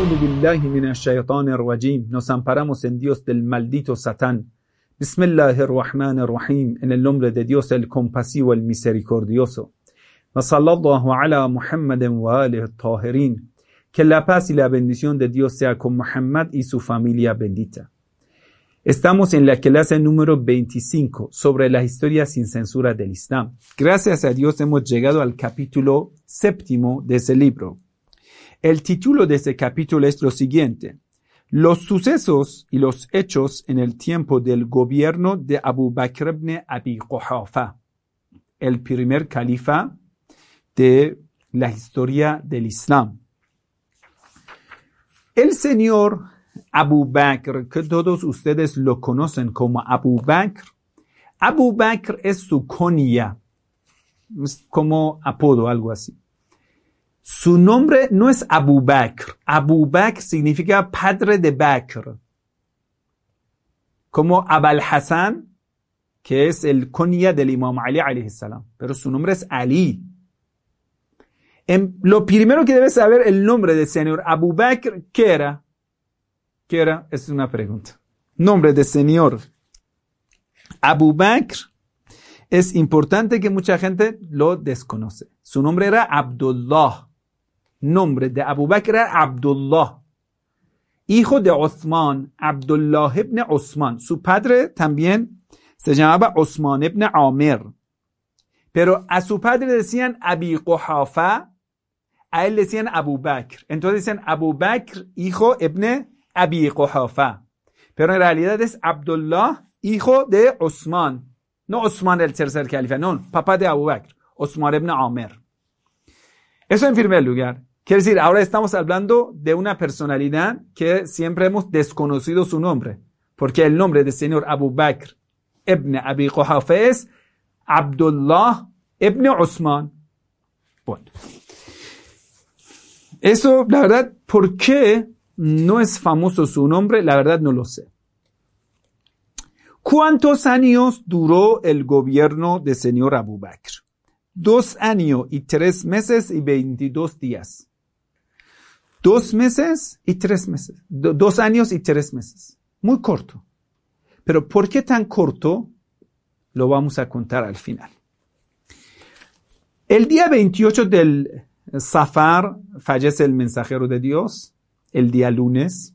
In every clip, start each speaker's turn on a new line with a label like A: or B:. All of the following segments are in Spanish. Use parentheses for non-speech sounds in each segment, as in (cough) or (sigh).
A: A'udhu billahi minash shaitanir rajim. Nos amparamos en Dios del maldito Satán. Bismillahirrahmanirrahim. En el nombre de Dios el compasivo, el misericordioso. Wa sallallahu ala Muhammadin wa alihi. Que la paz y la bendición de Dios sea con Muhammad y su familia bendita. Estamos en la clase número 25 sobre la historia sin censura del Islam. Gracias a Dios hemos llegado al capítulo séptimo de ese libro. El título de ese capítulo es lo siguiente. Los sucesos y los hechos en el tiempo del gobierno de Abu Bakr ibn Abi Quhafa, el primer califa de la historia del Islam. El señor Abu Bakr, que todos ustedes lo conocen como Abu Bakr. Abu Bakr es su conia, como apodo, algo así. Su nombre no es Abu Bakr. Abu Bakr significa padre de Bakr. Como Abal Hassan, que es el conia del Imam Ali alayhi salam. Pero su nombre es Ali. En, lo primero que debes saber el nombre del señor Abu Bakr, ¿qué era? ¿Qué era? Es una pregunta. Nombre de señor Abu Bakr es importante que mucha gente lo desconoce. Su nombre era Abdullah. نمره ده ابو بکر عبدالله. ایخو ده عثمان عبدالله ابن عثمان. سو پدر تنبین سجنبه عثمان ابن عامر. پرو اسو پدر دسیان ابی قحافه ایل دسیان ابو بکر انتو دسیان ابو بکر ایخو ابن ابی قحافه. پرو رالیده دس عبدالله ایخو ده عثمان. نو عثمان الترسر کلیفه نون پاپا ده ابو بکر عثمان ابن عامر. اسو این فیرمه لوگر Quiere decir, ahora estamos hablando de una personalidad que siempre hemos desconocido su nombre, porque el nombre del señor Abu Bakr ibn Abi Quhafa es Abdullah ibn Osman. Bueno. Eso, la verdad, ¿por qué no es famoso su nombre, la verdad no lo sé. ¿Cuántos años duró el gobierno del señor Abu Bakr? Dos años y tres meses y veintidós días. Dos meses y tres meses. dos años y tres meses. Muy corto. Pero ¿por qué tan corto? Lo vamos a contar al final. El día 28 del Safar fallece el mensajero de Dios el día lunes.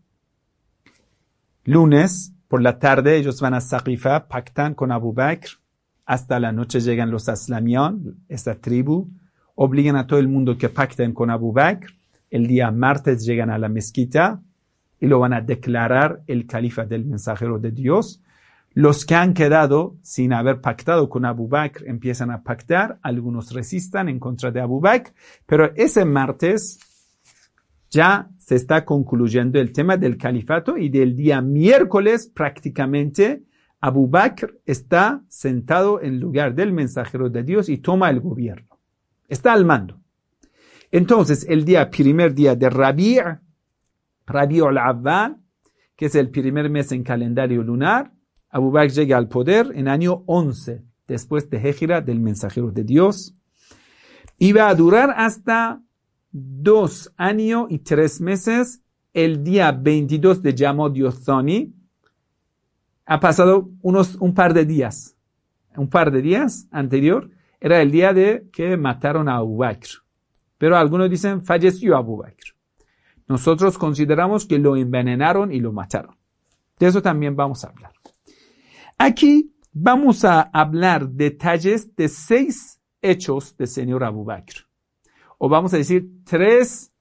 A: Lunes, por la tarde, ellos van a Saqifa, pactan con Abu Bakr. Hasta la noche llegan los Aslamián, esta tribu. Obligan a todo el mundo que pacten con Abu Bakr. El día martes llegan a la mezquita y lo van a declarar el califa del mensajero de Dios. Los que han quedado sin haber pactado con Abu Bakr empiezan a pactar, algunos resistan en contra de Abu Bakr, pero ese martes ya se está concluyendo el tema del califato y del día miércoles prácticamente Abu Bakr está sentado en lugar del mensajero de Dios y toma el gobierno. Está al mando. Entonces, el día, primer día de Rabi' Rabi' al que es el primer mes en calendario lunar, Abu Bakr llega al poder en año 11 después de Hejira del mensajero de Dios. Iba a durar hasta dos años y tres meses, el día 22 de Yamod Yothani, ha pasado unos, un par de días. Un par de días anterior era el día de que mataron a Abu Bakr. Pero algunos dicen falleció Abu Bakr. Nosotros consideramos que lo envenenaron y lo mataron. De eso también vamos a hablar. Aquí vamos a hablar detalles de seis hechos del señor Abu Bakr o vamos a decir tres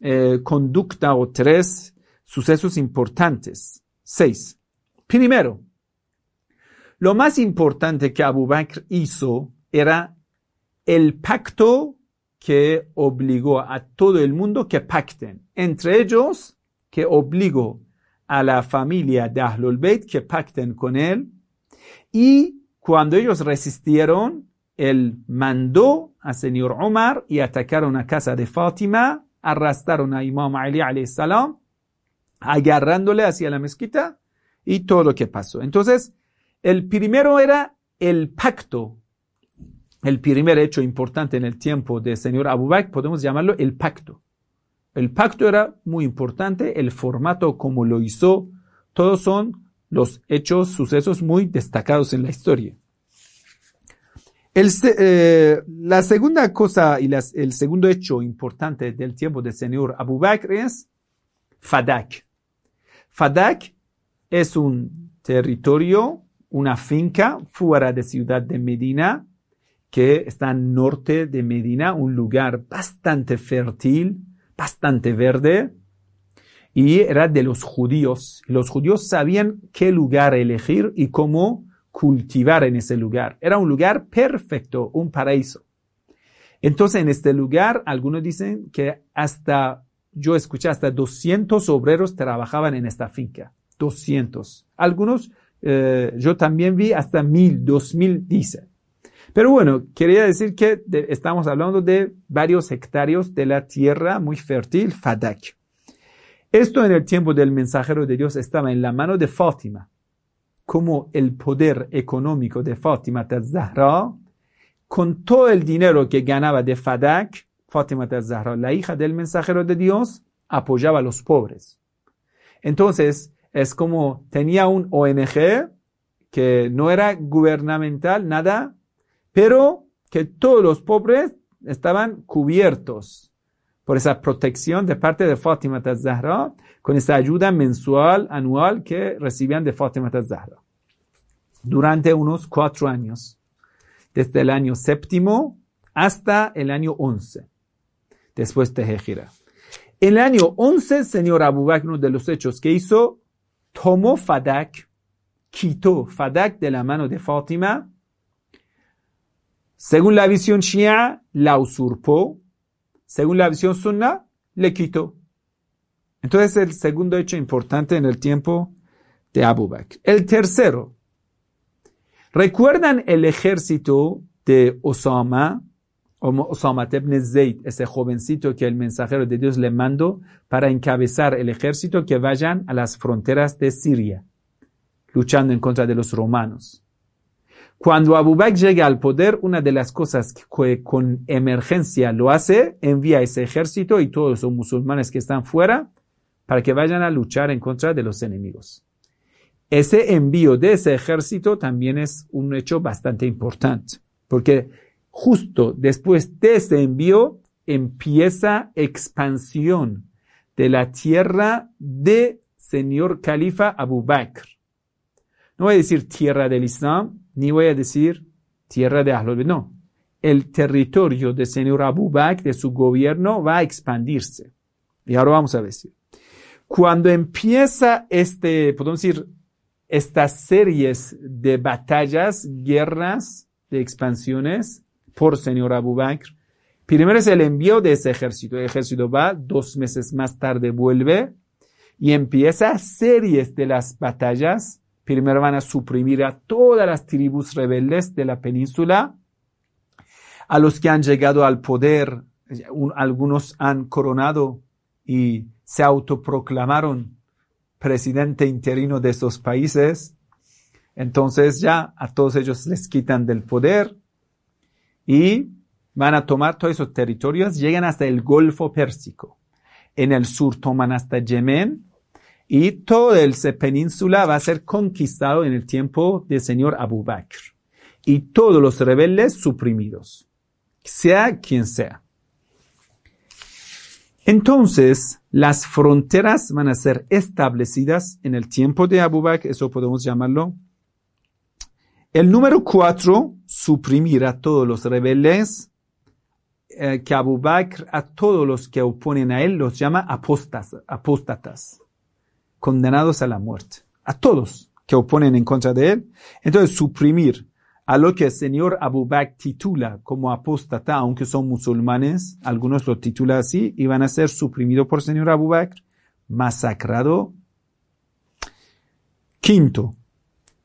A: eh, conductas o tres sucesos importantes. Seis. Primero, lo más importante que Abu Bakr hizo era el pacto que obligó a todo el mundo que pacten. Entre ellos, que obligó a la familia de Ahlul Bayt que pacten con él. Y cuando ellos resistieron, él mandó a señor Omar y atacaron a casa de Fátima, arrastraron a Imam Ali salam, agarrándole hacia la mezquita y todo lo que pasó. Entonces, el primero era el pacto. El primer hecho importante en el tiempo del señor Abu Bakr, podemos llamarlo el pacto. El pacto era muy importante, el formato como lo hizo, todos son los hechos, sucesos muy destacados en la historia. Eh, la segunda cosa y el segundo hecho importante del tiempo del señor Abu Bakr es Fadak. Fadak es un territorio, una finca fuera de ciudad de Medina, que está norte de Medina, un lugar bastante fértil, bastante verde, y era de los judíos. Los judíos sabían qué lugar elegir y cómo cultivar en ese lugar. Era un lugar perfecto, un paraíso. Entonces, en este lugar, algunos dicen que hasta, yo escuché, hasta 200 obreros trabajaban en esta finca. 200. Algunos, eh, yo también vi hasta 1000, 2000, dicen. Pero bueno, quería decir que estamos hablando de varios hectáreos de la tierra muy fértil, Fadak. Esto en el tiempo del mensajero de Dios estaba en la mano de Fátima como el poder económico de Fátima Zahra, con todo el dinero que ganaba de Fadak, Fátima Zahra, la hija del mensajero de Dios, apoyaba a los pobres. Entonces, es como tenía un ONG que no era gubernamental, nada, pero que todos los pobres estaban cubiertos por esa protección de parte de Fátima Zahra, con esa ayuda mensual, anual que recibían de Fátima Zahra. Durante unos cuatro años, desde el año séptimo hasta el año once, después de Hejira. En el año once, señor Abu Bakr, uno de los hechos que hizo, tomó Fadak, quitó Fadak de la mano de Fátima, según la visión shia, la usurpó, según la visión sunna, le quitó. Entonces, el segundo hecho importante en el tiempo de Abu Bakr. El tercero, ¿recuerdan el ejército de Osama? Osama ibn Zayd, ese jovencito que el mensajero de Dios le mandó para encabezar el ejército que vayan a las fronteras de Siria, luchando en contra de los romanos. Cuando Abu Bakr llega al poder, una de las cosas que con emergencia lo hace, envía ese ejército y todos los musulmanes que están fuera para que vayan a luchar en contra de los enemigos. Ese envío de ese ejército también es un hecho bastante importante, porque justo después de ese envío empieza expansión de la tierra de señor califa Abu Bakr. No voy a decir tierra del Islam, ni voy a decir tierra de Ahlul No. El territorio del señor Abu Bakr, de su gobierno, va a expandirse. Y ahora vamos a decir. Cuando empieza este, podemos decir, estas series de batallas, guerras, de expansiones por señor Abu Bakr, primero es el envío de ese ejército. El ejército va, dos meses más tarde vuelve y empieza series de las batallas Primero van a suprimir a todas las tribus rebeldes de la península, a los que han llegado al poder, algunos han coronado y se autoproclamaron presidente interino de esos países. Entonces ya a todos ellos les quitan del poder y van a tomar todos esos territorios, llegan hasta el Golfo Pérsico. En el sur toman hasta Yemen y toda esa península va a ser conquistado en el tiempo del señor Abu Bakr. Y todos los rebeldes suprimidos, sea quien sea. Entonces, las fronteras van a ser establecidas en el tiempo de Abu Bakr, eso podemos llamarlo. El número cuatro, suprimir a todos los rebeldes, eh, que Abu Bakr a todos los que oponen a él los llama apóstatas condenados a la muerte, a todos que oponen en contra de él. Entonces, suprimir a lo que el señor Abu Bakr titula como apóstata, aunque son musulmanes, algunos lo titulan así, y van a ser suprimidos por el señor Abu Bakr, masacrado. Quinto,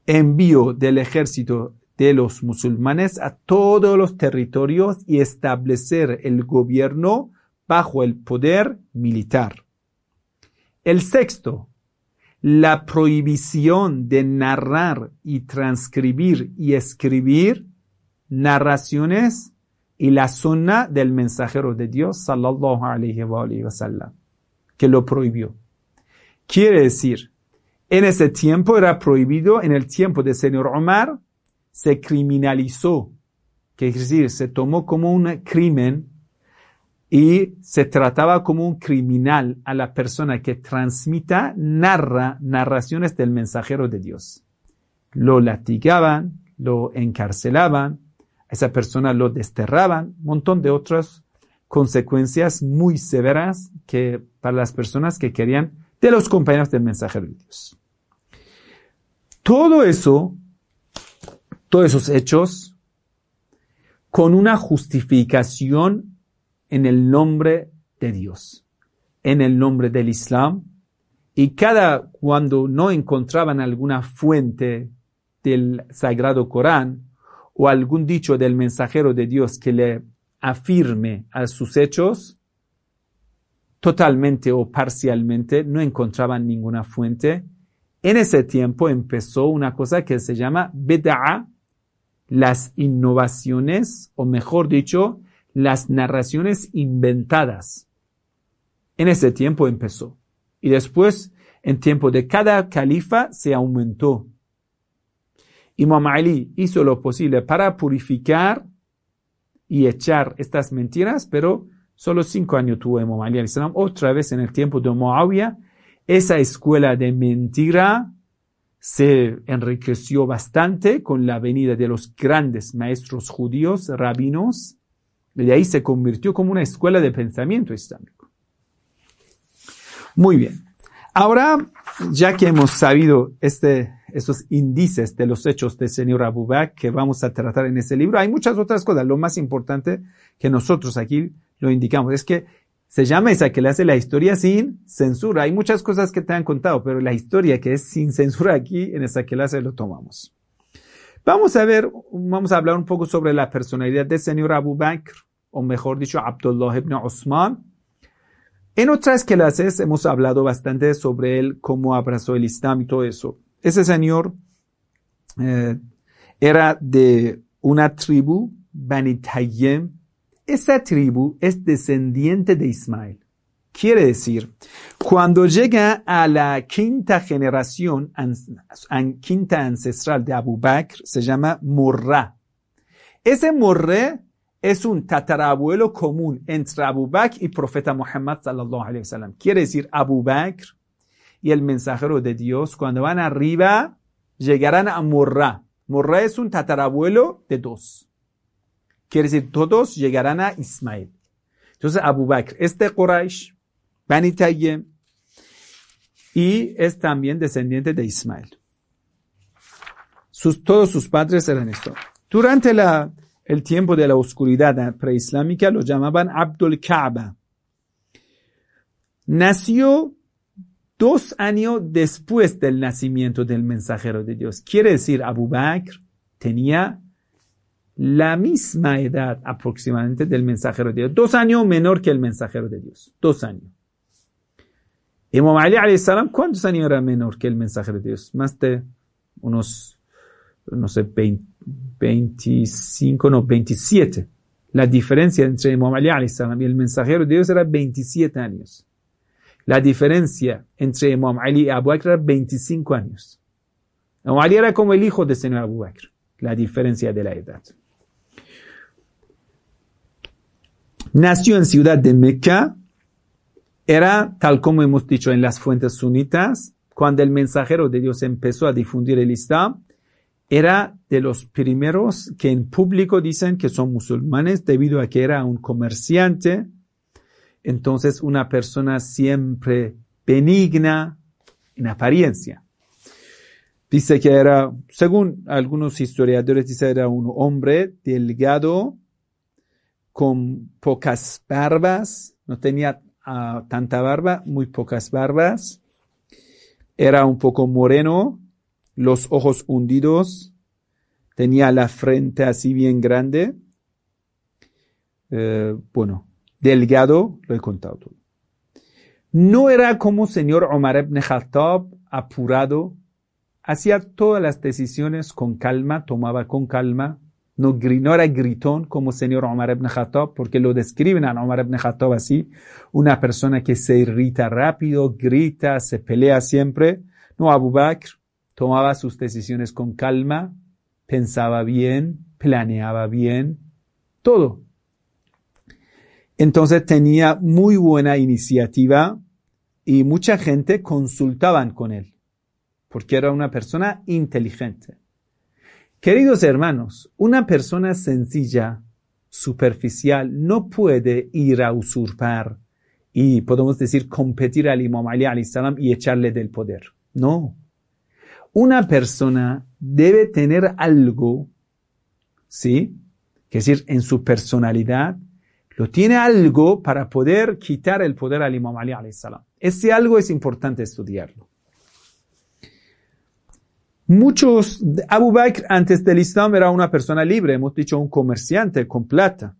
A: envío del ejército de los musulmanes a todos los territorios y establecer el gobierno bajo el poder militar. El sexto, la prohibición de narrar y transcribir y escribir narraciones y la sunna del mensajero de Dios sallallahu alayhi wa, sallam. que lo prohibió. Quiere decir, en ese tiempo era prohibido, en el tiempo del señor Omar, se criminalizó, que es decir, se tomó como un crimen y se trataba como un criminal a la persona que transmita, narra narraciones del mensajero de Dios. Lo latigaban, lo encarcelaban, a esa persona lo desterraban, un montón de otras consecuencias muy severas que para las personas que querían de los compañeros del mensajero de Dios. Todo eso, todos esos hechos, con una justificación en el nombre de Dios, en el nombre del Islam, y cada cuando no encontraban alguna fuente del Sagrado Corán o algún dicho del mensajero de Dios que le afirme a sus hechos, totalmente o parcialmente, no encontraban ninguna fuente. En ese tiempo empezó una cosa que se llama bid'a, las innovaciones, o mejor dicho, las narraciones inventadas. En ese tiempo empezó. Y después, en tiempo de cada califa, se aumentó. Imam Ali hizo lo posible para purificar y echar estas mentiras, pero solo cinco años tuvo Imam Ali. Otra vez en el tiempo de Muawiyah, esa escuela de mentira se enriqueció bastante con la venida de los grandes maestros judíos, rabinos, de ahí se convirtió como una escuela de pensamiento islámico. Muy bien. Ahora, ya que hemos sabido este, esos índices de los hechos del señor Abu Bakr que vamos a tratar en ese libro, hay muchas otras cosas. Lo más importante que nosotros aquí lo indicamos es que se llama esa que le hace la historia sin censura. Hay muchas cosas que te han contado, pero la historia que es sin censura aquí, en esa que le hace lo tomamos. Vamos a ver, vamos a hablar un poco sobre la personalidad del señor Abu Bakr, o mejor dicho, Abdullah ibn Osman. En otras clases hemos hablado bastante sobre él, cómo abrazó el Islam y todo eso. Ese señor eh, era de una tribu, Bani Tayyem, esa tribu es descendiente de Ismael. Quiere decir, cuando llega a la quinta generación, quinta ancestral de Abu Bakr, se llama Murra. Ese Murra es un tatarabuelo común entre Abu Bakr y profeta Muhammad sallallahu alaihi wasallam. Quiere decir, Abu Bakr y el mensajero de Dios, cuando van arriba, llegarán a Murra. Murra es un tatarabuelo de dos. Quiere decir, todos llegarán a Ismael. Entonces, Abu Bakr es de Quraysh, Bani Tayyem, y es también descendiente de Ismael. Sus, todos sus padres eran esto. Durante la, el tiempo de la oscuridad preislámica lo llamaban Abdul Kaaba. Nació dos años después del nacimiento del mensajero de Dios. Quiere decir, Abu Bakr tenía la misma edad aproximadamente del mensajero de Dios. Dos años menor que el mensajero de Dios. Dos años. Imam Ali salam, ¿cuántos años era menor que el mensajero de Dios? Más de unos, no sé, 25, no, 27. La diferencia entre Imam Ali y el mensajero de Dios era 27 años. La diferencia entre Imam Ali y Abu Bakr era 25 años. Imam Ali era como el hijo de señor Abu Bakr. La diferencia de la edad. Nació en ciudad de Meca. Era, tal como hemos dicho en las fuentes sunitas, cuando el mensajero de Dios empezó a difundir el Islam, era de los primeros que en público dicen que son musulmanes debido a que era un comerciante, entonces una persona siempre benigna en apariencia. Dice que era, según algunos historiadores, dice era un hombre delgado, con pocas barbas, no tenía ah, tanta barba, muy pocas barbas. Era un poco moreno, los ojos hundidos, tenía la frente así bien grande. Eh, bueno, delgado, lo he contado todo. No era como señor Omar ibn Khattab, apurado, hacía todas las decisiones con calma, tomaba con calma, no, era gritón como señor Omar ibn Khattab, porque lo describen a Omar ibn Khattab así, una persona que se irrita rápido, grita, se pelea siempre. No, Abu Bakr tomaba sus decisiones con calma, pensaba bien, planeaba bien, todo. Entonces tenía muy buena iniciativa y mucha gente consultaban con él, porque era una persona inteligente. Queridos hermanos, una persona sencilla, superficial, no puede ir a usurpar y podemos decir competir al Imam Ali salam y echarle del poder. No. Una persona debe tener algo, ¿sí? Que decir, en su personalidad, lo tiene algo para poder quitar el poder al Imam Ali salam. Ese algo es importante estudiarlo. Muchos, Abu Bakr antes del Islam era una persona libre, hemos dicho un comerciante con plata.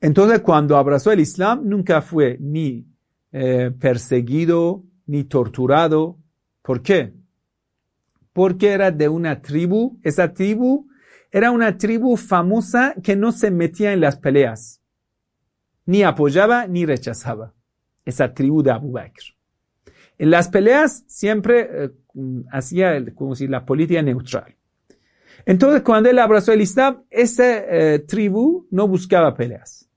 A: Entonces cuando abrazó el Islam nunca fue ni eh, perseguido ni torturado. ¿Por qué? Porque era de una tribu, esa tribu era una tribu famosa que no se metía en las peleas, ni apoyaba ni rechazaba. Esa tribu de Abu Bakr. En las peleas siempre eh, hacía como si la política neutral. Entonces, cuando él abrazó el Islam, esa eh, tribu no buscaba peleas.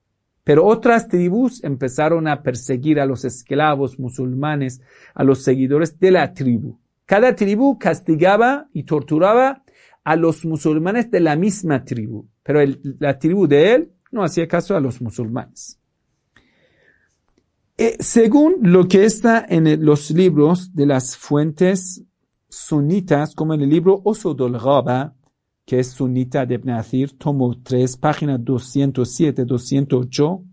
A: Pero otras tribus empezaron a perseguir a los esclavos musulmanes, a los seguidores de la tribu. Cada tribu castigaba y torturaba a los musulmanes de la misma tribu. Pero la tribu de él no hacía caso a los musulmanes. Eh, según lo que está en los libros de las fuentes sunitas, como en el libro Osodol Ghaba, que es sunita de Ibn tomo 3, página 207-208,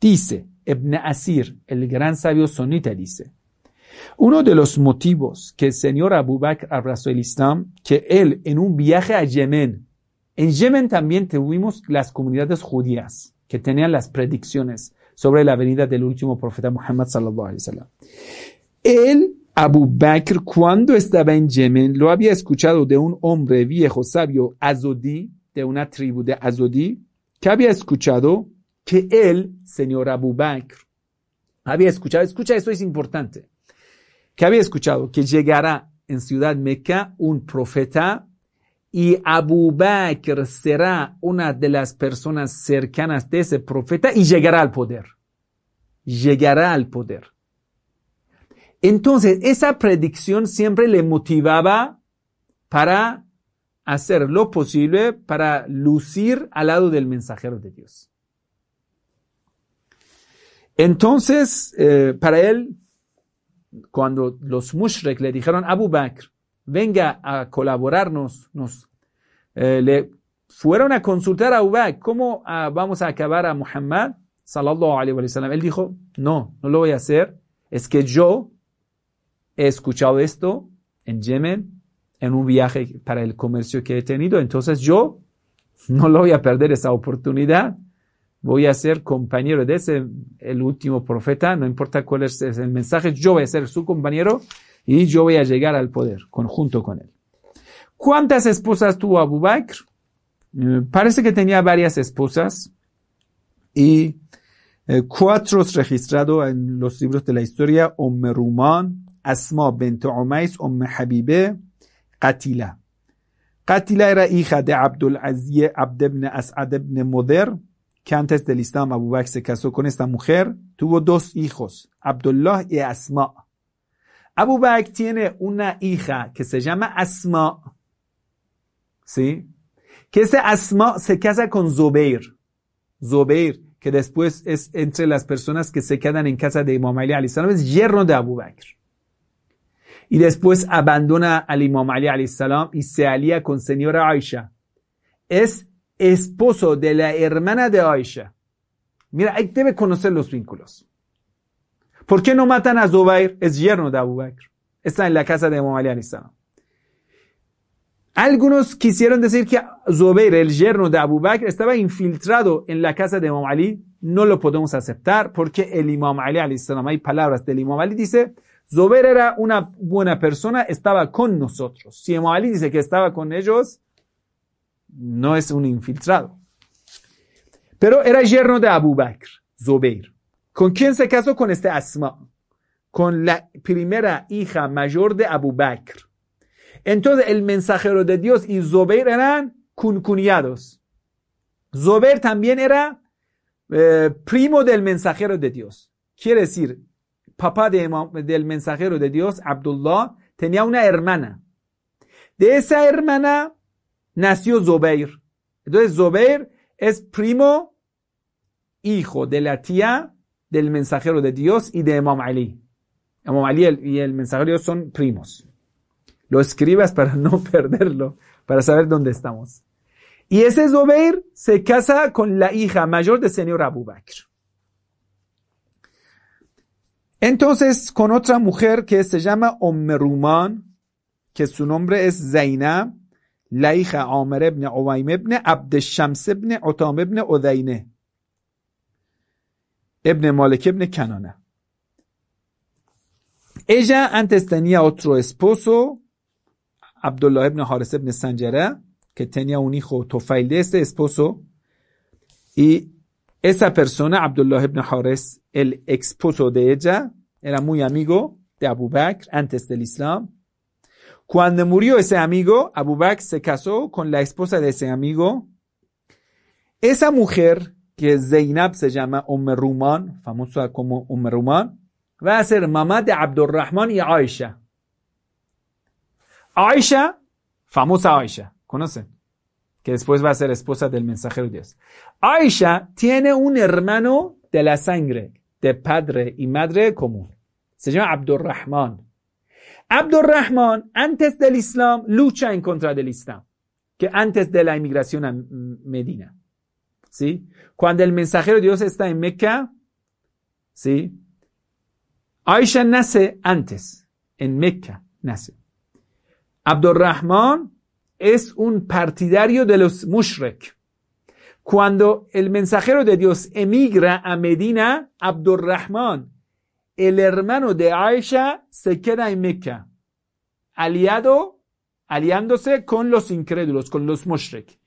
A: dice, Ibn Asir, el gran sabio sunita, dice, uno de los motivos que el señor Abu Bakr abrazó el Islam, que él en un viaje a Yemen, en Yemen también tuvimos las comunidades judías que tenían las predicciones sobre la venida del último profeta Muhammad sallallahu alaihi wasallam. Él, Abu Bakr, cuando estaba en Yemen, lo había escuchado de un hombre viejo sabio Azodi, de una tribu de Azodi, que había escuchado que él, señor Abu Bakr, había escuchado, escucha, esto es importante, que había escuchado que llegará en ciudad Meca un profeta y Abu Bakr será una de las personas cercanas de ese profeta y llegará al poder. Llegará al poder. Entonces, esa predicción siempre le motivaba para hacer lo posible para lucir al lado del mensajero de Dios. Entonces, eh, para él, cuando los mushrek le dijeron, Abu Bakr, venga a colaborarnos, nos, eh, le fueron a consultar a Ubay, ¿cómo ah, vamos a acabar a Muhammad? Sallallahu alaihi wa sallam. Él dijo, no, no lo voy a hacer. Es que yo he escuchado esto en Yemen, en un viaje para el comercio que he tenido. Entonces yo no lo voy a perder esa oportunidad. Voy a ser compañero de ese, el último profeta, no importa cuál es el mensaje, yo voy a ser su compañero y yo voy a llegar al poder conjunto con él. ¿Cuántas esposas tuvo Abu Bakr? Eh, parece que tenía varias esposas y eh, cuatro registrados en los libros de la historia, Umm Ruman, Asma bint Umais, Umm Habibe, Qatila. Qatila era hija de Abdul Aziz Abd ibn As'ad ibn que antes del Islam Abu Bakr se casó con esta mujer, tuvo dos hijos, Abdullah y Asma. Abu Bakr tiene una hija que se llama Asma, ¿sí? Que ese Asma se casa con Zubair. Zubair, que después es entre las personas que se quedan en casa de Imam Ali salam, es yerno de Abu Bakr. Y después abandona al Imam Ali salam y se alía con señora Aisha. Es esposo de la hermana de Aisha. Mira, hay, debe conocer los vínculos. ¿Por qué no matan a Zubair? Es yerno de Abu Bakr. Está en la casa de Imam Ali. Algunos quisieron decir que Zubair, el yerno de Abu Bakr, estaba infiltrado en la casa de Imam Ali. No lo podemos aceptar porque el Imam Ali, hay palabras del Imam Ali, dice, Zubair era una buena persona, estaba con nosotros. Si Imam Ali dice que estaba con ellos, no es un infiltrado. Pero era yerno de Abu Bakr, Zubair. ¿Con quién se casó? Con este Asma. Con la primera hija mayor de Abu Bakr. Entonces el mensajero de Dios y Zubair eran cuñados. Zubair también era eh, primo del mensajero de Dios. Quiere decir, papá del mensajero de Dios, Abdullah, tenía una hermana. De esa hermana nació Zubair. Entonces Zubair es primo, hijo de la tía del mensajero de Dios y de Imam Ali. Y el mensajero son primos. Lo escribas para (laughs) no perderlo, para saber dónde estamos. Y ese Zubair se casa con la hija mayor del señor Abu Bakr. Entonces, con otra mujer que se llama Ummeruman, que su nombre es Zainab, لیخ عامر ابن عویم ابن عبد الشمس ابن عطام ابن عذینه. ابن مالک ابن کنانه. ایجا انتستنی اوترو اسپوسو عبدالله ابن حارس ابن سنجره که تنیا اونی خو تو فیل دیسته اسپوسو. ای ایسا پرسونه عبدالله ابن حارس ال اکسپوسو دیجا ایلا مو یمیگو دی ابو بکر انتست الاسلام. Cuando murió ese amigo, Abu Bakr se casó con la esposa de ese amigo. Esa mujer, que Zainab se llama Umm famosa como Umm va a ser mamá de Abdurrahman y Aisha. Aisha, famosa Aisha, ¿conocen? Que después va a ser esposa del mensajero de Dios. Aisha tiene un hermano de la sangre, de padre y madre común. Se llama Abdurrahman. Abdurrahman, antes del Islam, lucha en contra del Islam, que antes de la inmigración a Medina. ¿Sí? Cuando el mensajero de Dios está en Meca, ¿sí? Aisha nace antes, en Meca nace. Abdurrahman es un partidario de los mushrek. Cuando el mensajero de Dios emigra a Medina, Abdurrahman el hermano de Aisha se queda en Meca, aliado, aliándose con los incrédulos, con los mushrik.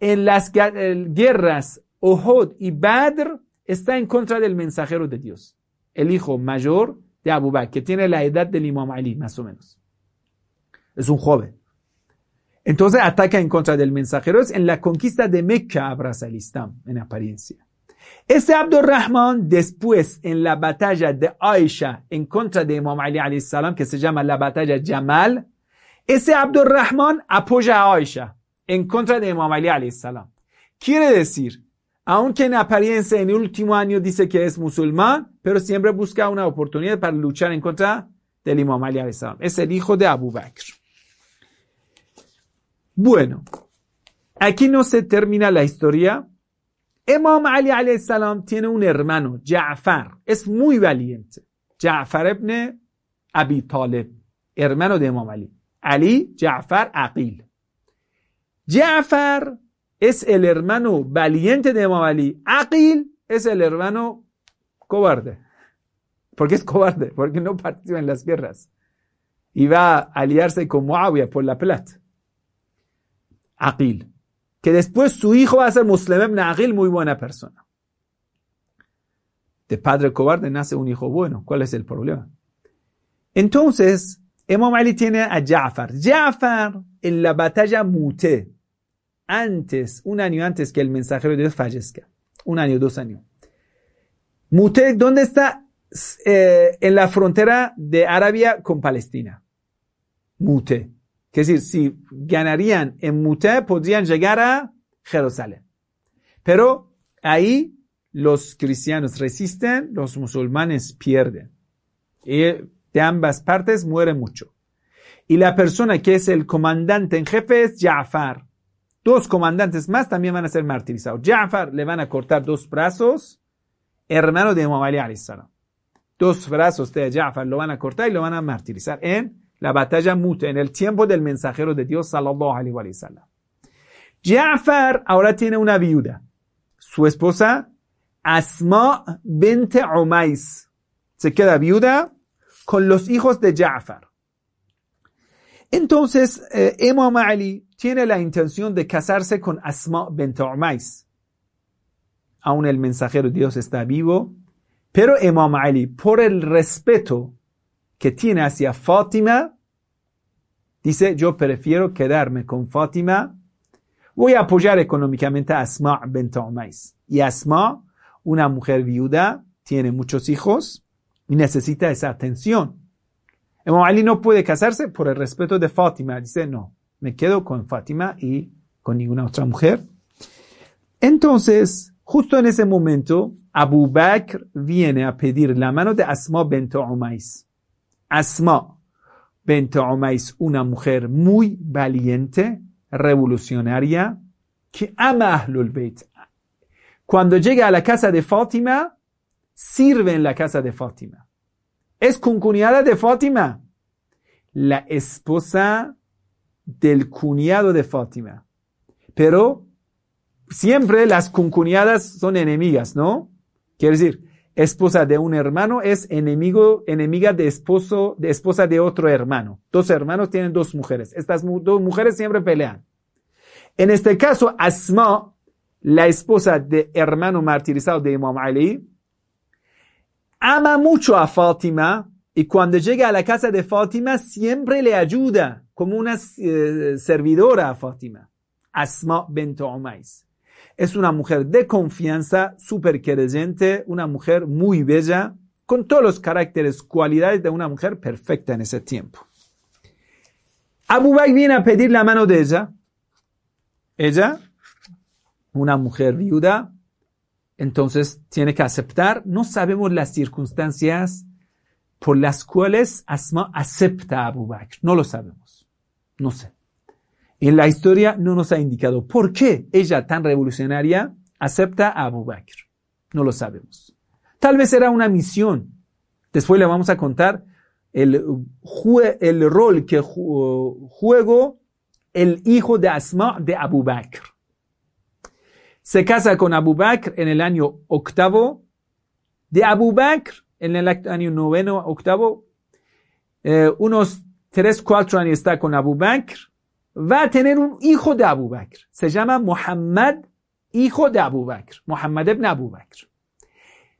A: En las guerras Ohod y Badr está en contra del mensajero de Dios, el hijo mayor de Abu Bakr, que tiene la edad del Imam Ali, más o menos. Es un joven. Entonces ataca en contra del mensajero. En la conquista de Meca abraza el Islam, en apariencia. Ese Abdurrahman después en la batalla de Aisha en contra de Imam Ali salam que se llama la batalla Jamal, ese Abdurrahman apoya a Aisha en contra de Imam Ali salam. Quiere decir, aunque en apariencia en el último año dice que es musulmán, pero siempre busca una oportunidad para luchar en contra del Imam Ali salam. Es el hijo de Abu Bakr. Bueno, aquí no se termina la historia Imam Ali alayhi salam tiene un hermano, Ja'far, es muy valiente. Ja'far ibn Abi Talib, hermano de Imam Ali. Ali, Ja'far, Aqil. Ja'far es el hermano valiente de Imam Ali. Aqil es el hermano cobarde. ¿Por qué es cobarde? Porque no participa en las guerras. Y va a aliarse con Muawiyah por la plata. Aqil que después su hijo va a ser Muslim ibn muy buena persona. De padre cobarde nace un hijo bueno. ¿Cuál es el problema? Entonces, Imam Ali tiene a Ja'far. Ja'far en la batalla Mute, antes, un año antes que el mensajero de Dios fallezca. Un año, dos años. Mute, ¿dónde está? Eh, en la frontera de Arabia con Palestina. Mute. Es decir, si ganarían en Mute, podrían llegar a Jerusalén. Pero ahí los cristianos resisten, los musulmanes pierden. Y de ambas partes muere mucho. Y la persona que es el comandante en jefe es Ja'far. Dos comandantes más también van a ser martirizados. Ja'far le van a cortar dos brazos, hermano de Imam Ali Dos brazos de Ja'far lo van a cortar y lo van a martirizar en la batalla mutua en el tiempo del mensajero de Dios sallallahu alaihi wa sallam. Ja'far ahora tiene una viuda. Su esposa Asma bint Umais se queda viuda con los hijos de Ja'far. Entonces, eh, Imam Ali tiene la intención de casarse con Asma bint Umais. Aún el mensajero de Dios está vivo, pero Imam Ali, por el respeto que tiene hacia Fátima, dice, yo prefiero quedarme con Fátima, voy a apoyar económicamente a Asma bint Umais. Y Asma, una mujer viuda, tiene muchos hijos y necesita esa atención. Imam Ali no puede casarse por el respeto de Fátima. Dice, no, me quedo con Fátima y con ninguna otra mujer. Entonces, justo en ese momento, Abu Bakr viene a pedir la mano de Asma bint Umais. Asma bint Umais, una mujer muy valiente, revolucionaria, que ama Ahlul Bayt. Cuando llega a la casa de Fátima, sirve en la casa de Fátima es concuñada de Fátima, la esposa del cuñado de Fátima. Pero siempre las concuñadas son enemigas, ¿no? Quiere decir, esposa de un hermano es enemigo, enemiga de esposo, de esposa de otro hermano. Dos hermanos tienen dos mujeres. Estas dos mujeres siempre pelean. En este caso, Asma, la esposa de hermano martirizado de Imam Ali, ama mucho a Fátima y cuando llega a la casa de Fátima siempre le ayuda como una eh, servidora a Fátima. Asma bint Umais. Es una mujer de confianza, súper creyente, una mujer muy bella, con todos los caracteres, cualidades de una mujer perfecta en ese tiempo. Abu Bakr viene a pedir la mano de ella. Ella, una mujer viuda, entonces tiene que aceptar. No sabemos las circunstancias por las cuales Asma acepta a Abu Bakr. No lo sabemos. No sé. En la historia no nos ha indicado por qué ella tan revolucionaria acepta a Abu Bakr. No lo sabemos. Tal vez era una misión. Después le vamos a contar el, rol que juego el hijo de Asma de Abu Bakr. Se casa con Abu Bakr en el año octavo. De Abu Bakr, en el año noveno, octavo, eh, unos tres, cuatro años está con Abu Bakr. و تنه رو ای خود ابو بکر سجم محمد ای خود ابو بکر محمد ابن ابو بکر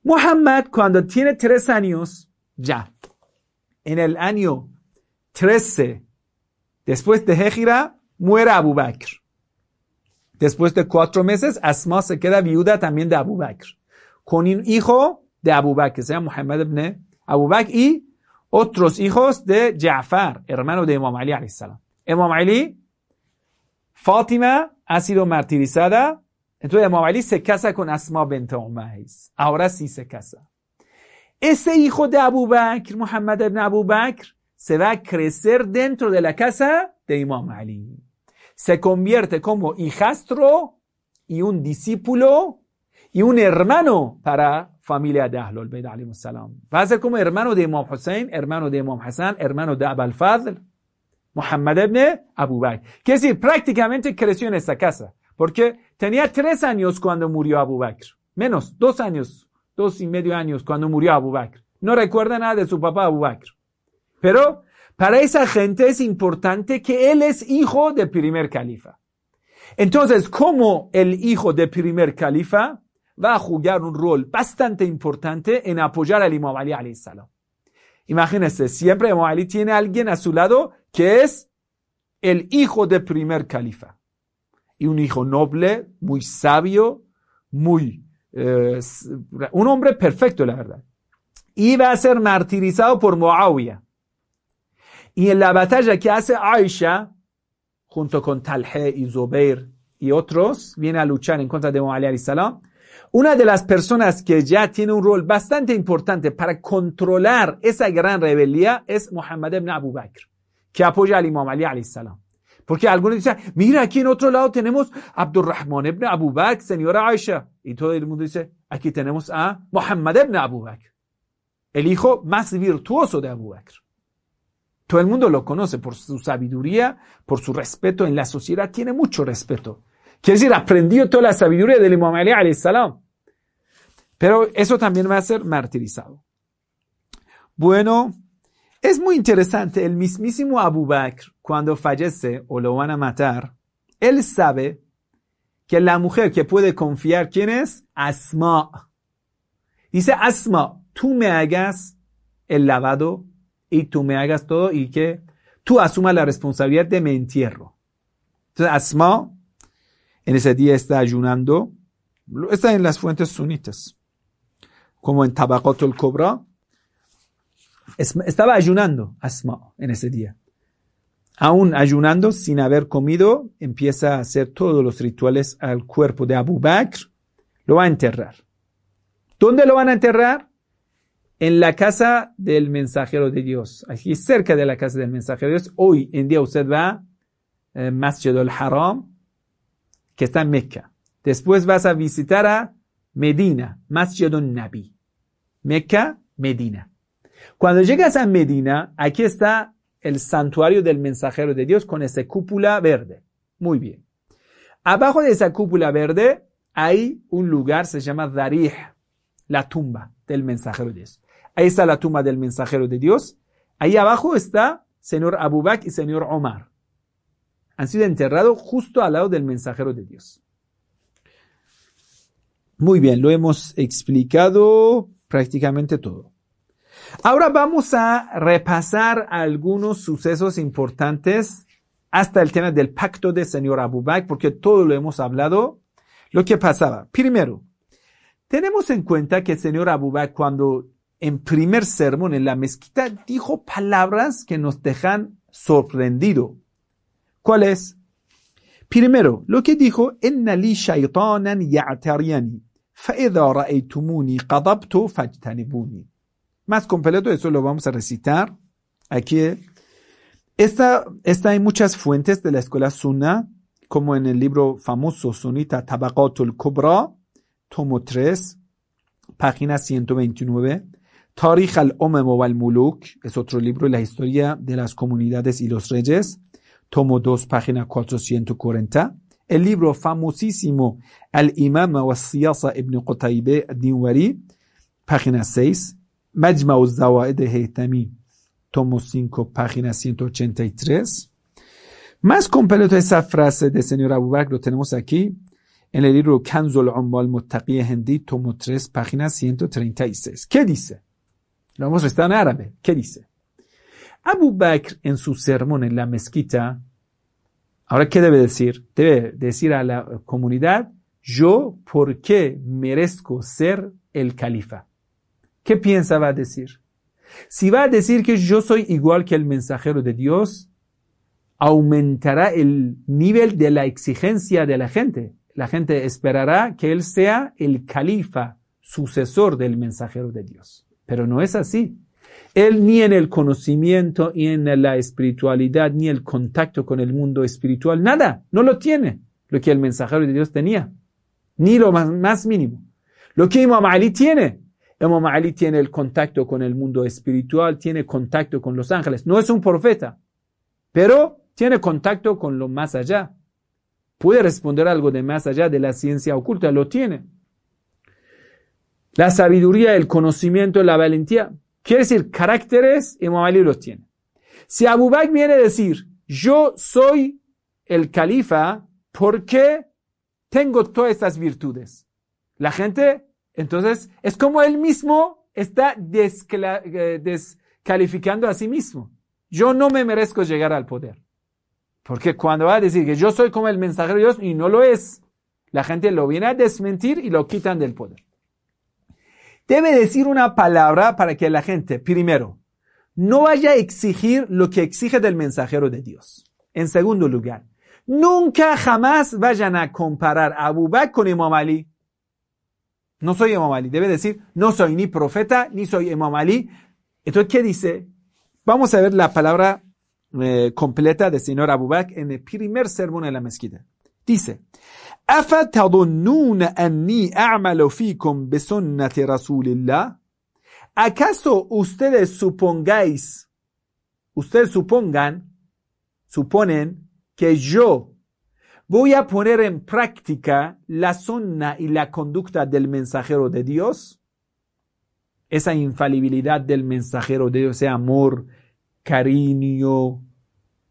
A: محمد کاندا تین ترس انیوس جم این الانیو ترس دسپویس ده خیره مویر ابو بکر دسپویس ده 4 میسیس اسما سکه ده ویوده ده ابو بکر کنین ای خو ده ابو بکر سجم محمد ابن ابو بکر ای اتروس ای خوست ده جعفر ارمانو ده امام علی علیه السلام امام علی فاطمه اسیر و مرتیری سده تو امام علی سکسه کن اسما بنت امیز اورسی سکسه. اسه ای خود ابو بکر محمد ابن ابو بکر سوا کرسر دنتر دل کسه ده امام علی. سکنبیرت کمو ای خست رو ای اون دیسیپولو ای اون ارمنو پرا فامیلی دهل البید علیه السلام. و از کمو ارمنو ده امام حسین ارمنو ده امام حسن ارمنو ده ابل فضل Muhammad ibn Abu Bakr. Quiere decir, prácticamente creció en esa casa, porque tenía tres años cuando murió Abu Bakr. Menos, dos años, dos y medio años cuando murió Abu Bakr. No recuerda nada de su papá Abu Bakr. Pero para esa gente es importante que él es hijo del primer califa. Entonces, como el hijo del primer califa va a jugar un rol bastante importante en apoyar al Imam Ali salam. Imagínense, siempre Ali tiene a alguien a su lado que es el hijo del primer califa. Y un hijo noble, muy sabio, muy, eh, un hombre perfecto, la verdad. Va a ser martirizado por Muawiyah. Y en la batalla que hace Aisha, junto con Talhe y Zubair y otros, viene a luchar en contra de salam. Una de las personas que ya tiene un rol bastante importante para controlar esa gran rebelión es Muhammad ibn Abu Bakr, que apoya al Imam Ali salam. Porque algunos dicen, mira, aquí en otro lado tenemos Abdurrahman ibn Abu Bakr, señora Aisha. Y todo el mundo dice, aquí tenemos a Muhammad ibn Abu Bakr, el hijo más virtuoso de Abu Bakr. Todo el mundo lo conoce por su sabiduría, por su respeto en la sociedad, tiene mucho respeto. Quiere decir, aprendió toda la sabiduría del Imam Ali salam. Pero eso también va a ser martirizado. Bueno, es muy interesante. El mismísimo Abu Bakr, cuando fallece o lo van a matar, él sabe que la mujer que puede confiar, ¿quién es? Asma. Dice Asma, tú me hagas el lavado y tú me hagas todo y que tú asumas la responsabilidad de mi entierro. Entonces Asma en ese día está ayunando. Está en las fuentes sunitas. Como en el Cobra. Estaba ayunando Asma en ese día. Aún ayunando, sin haber comido, empieza a hacer todos los rituales al cuerpo de Abu Bakr. Lo va a enterrar. ¿Dónde lo van a enterrar? En la casa del mensajero de Dios. Aquí cerca de la casa del mensajero de Dios. Hoy en día usted va a eh, Masjid al-Haram, que está en Mecca. Después vas a visitar a Medina, Masjid al-Nabi. Mecca, Medina. Cuando llegas a Medina, aquí está el santuario del mensajero de Dios con esa cúpula verde. Muy bien. Abajo de esa cúpula verde hay un lugar, se llama Darih, la tumba del mensajero de Dios. Ahí está la tumba del mensajero de Dios. Ahí abajo está señor Abu Bakr y señor Omar. Han sido enterrados justo al lado del mensajero de Dios. Muy bien, lo hemos explicado prácticamente todo. Ahora vamos a repasar algunos sucesos importantes hasta el tema del pacto de señor Abu Bakr, porque todo lo hemos hablado. Lo que pasaba. Primero, tenemos en cuenta que el señor Abu Bakr cuando en primer sermón en la mezquita dijo palabras que nos dejan sorprendido. ¿Cuál es? Primero, lo que dijo, en li shaytanan ya'tariyani. فإذا رأيتموني قضبت فاجتنبوني más completo, eso lo vamos a recitar. Aquí está, está en muchas fuentes de la escuela Sunna, como en el libro famoso Sunita Tabaqatul Kubra, tomo 3, página 129. Tarikh al-Umam al muluk es otro libro, la historia de las comunidades y los reyes, tomo 2, página 440. El libro famosísimo Al-Imam wa Siyasa ibn Qutaybe Dinwari, página 6. Majma Zawaid de Heitami, tomo 5, página 183. Más completo esa frase de señor Abu Bakr lo tenemos aquí en el libro Kanzul Ummal Muttaqi Hindi, tomo 3, página 136. ¿Qué dice? Lo vamos a estar en árabe. ¿Qué dice? Abu Bakr en su sermón en la mezquita, ahora ¿qué debe decir? Debe decir a la comunidad, yo, ¿por qué merezco ser el califa? ¿Qué piensa va a decir? Si va a decir que yo soy igual que el mensajero de Dios, aumentará el nivel de la exigencia de la gente. La gente esperará que él sea el califa, sucesor del mensajero de Dios. Pero no es así. Él ni en el conocimiento, ni en la espiritualidad, ni el contacto con el mundo espiritual, nada, no lo tiene lo que el mensajero de Dios tenía. Ni lo más, más mínimo. Lo que Imam Ali tiene, Imam Ali tiene el contacto con el mundo espiritual, tiene contacto con los ángeles. No es un profeta, pero tiene contacto con lo más allá. Puede responder algo de más allá de la ciencia oculta, lo tiene. La sabiduría, el conocimiento, la valentía, quiere decir caracteres, Imam Ali los tiene. Si Abu Bakr viene a decir, yo soy el califa porque tengo todas estas virtudes, la gente entonces, es como él mismo está eh, descalificando a sí mismo. Yo no me merezco llegar al poder. Porque cuando va a decir que yo soy como el mensajero de Dios y no lo es, la gente lo viene a desmentir y lo quitan del poder. Debe decir una palabra para que la gente, primero, no vaya a exigir lo que exige del mensajero de Dios. En segundo lugar, nunca jamás vayan a comparar a Abu Bakr con Imam Ali no soy Imam Ali. Debe decir, no soy ni profeta, ni soy Imam Ali. Entonces, ¿qué dice? Vamos a ver la palabra eh, completa de señor Abu Bakr en el primer sermón de la mezquita. Dice, ¿Acaso ustedes supongáis, ustedes supongan, suponen que yo voy a poner en práctica la sunna y la conducta del mensajero de Dios, esa infalibilidad del mensajero de Dios, ese amor, cariño,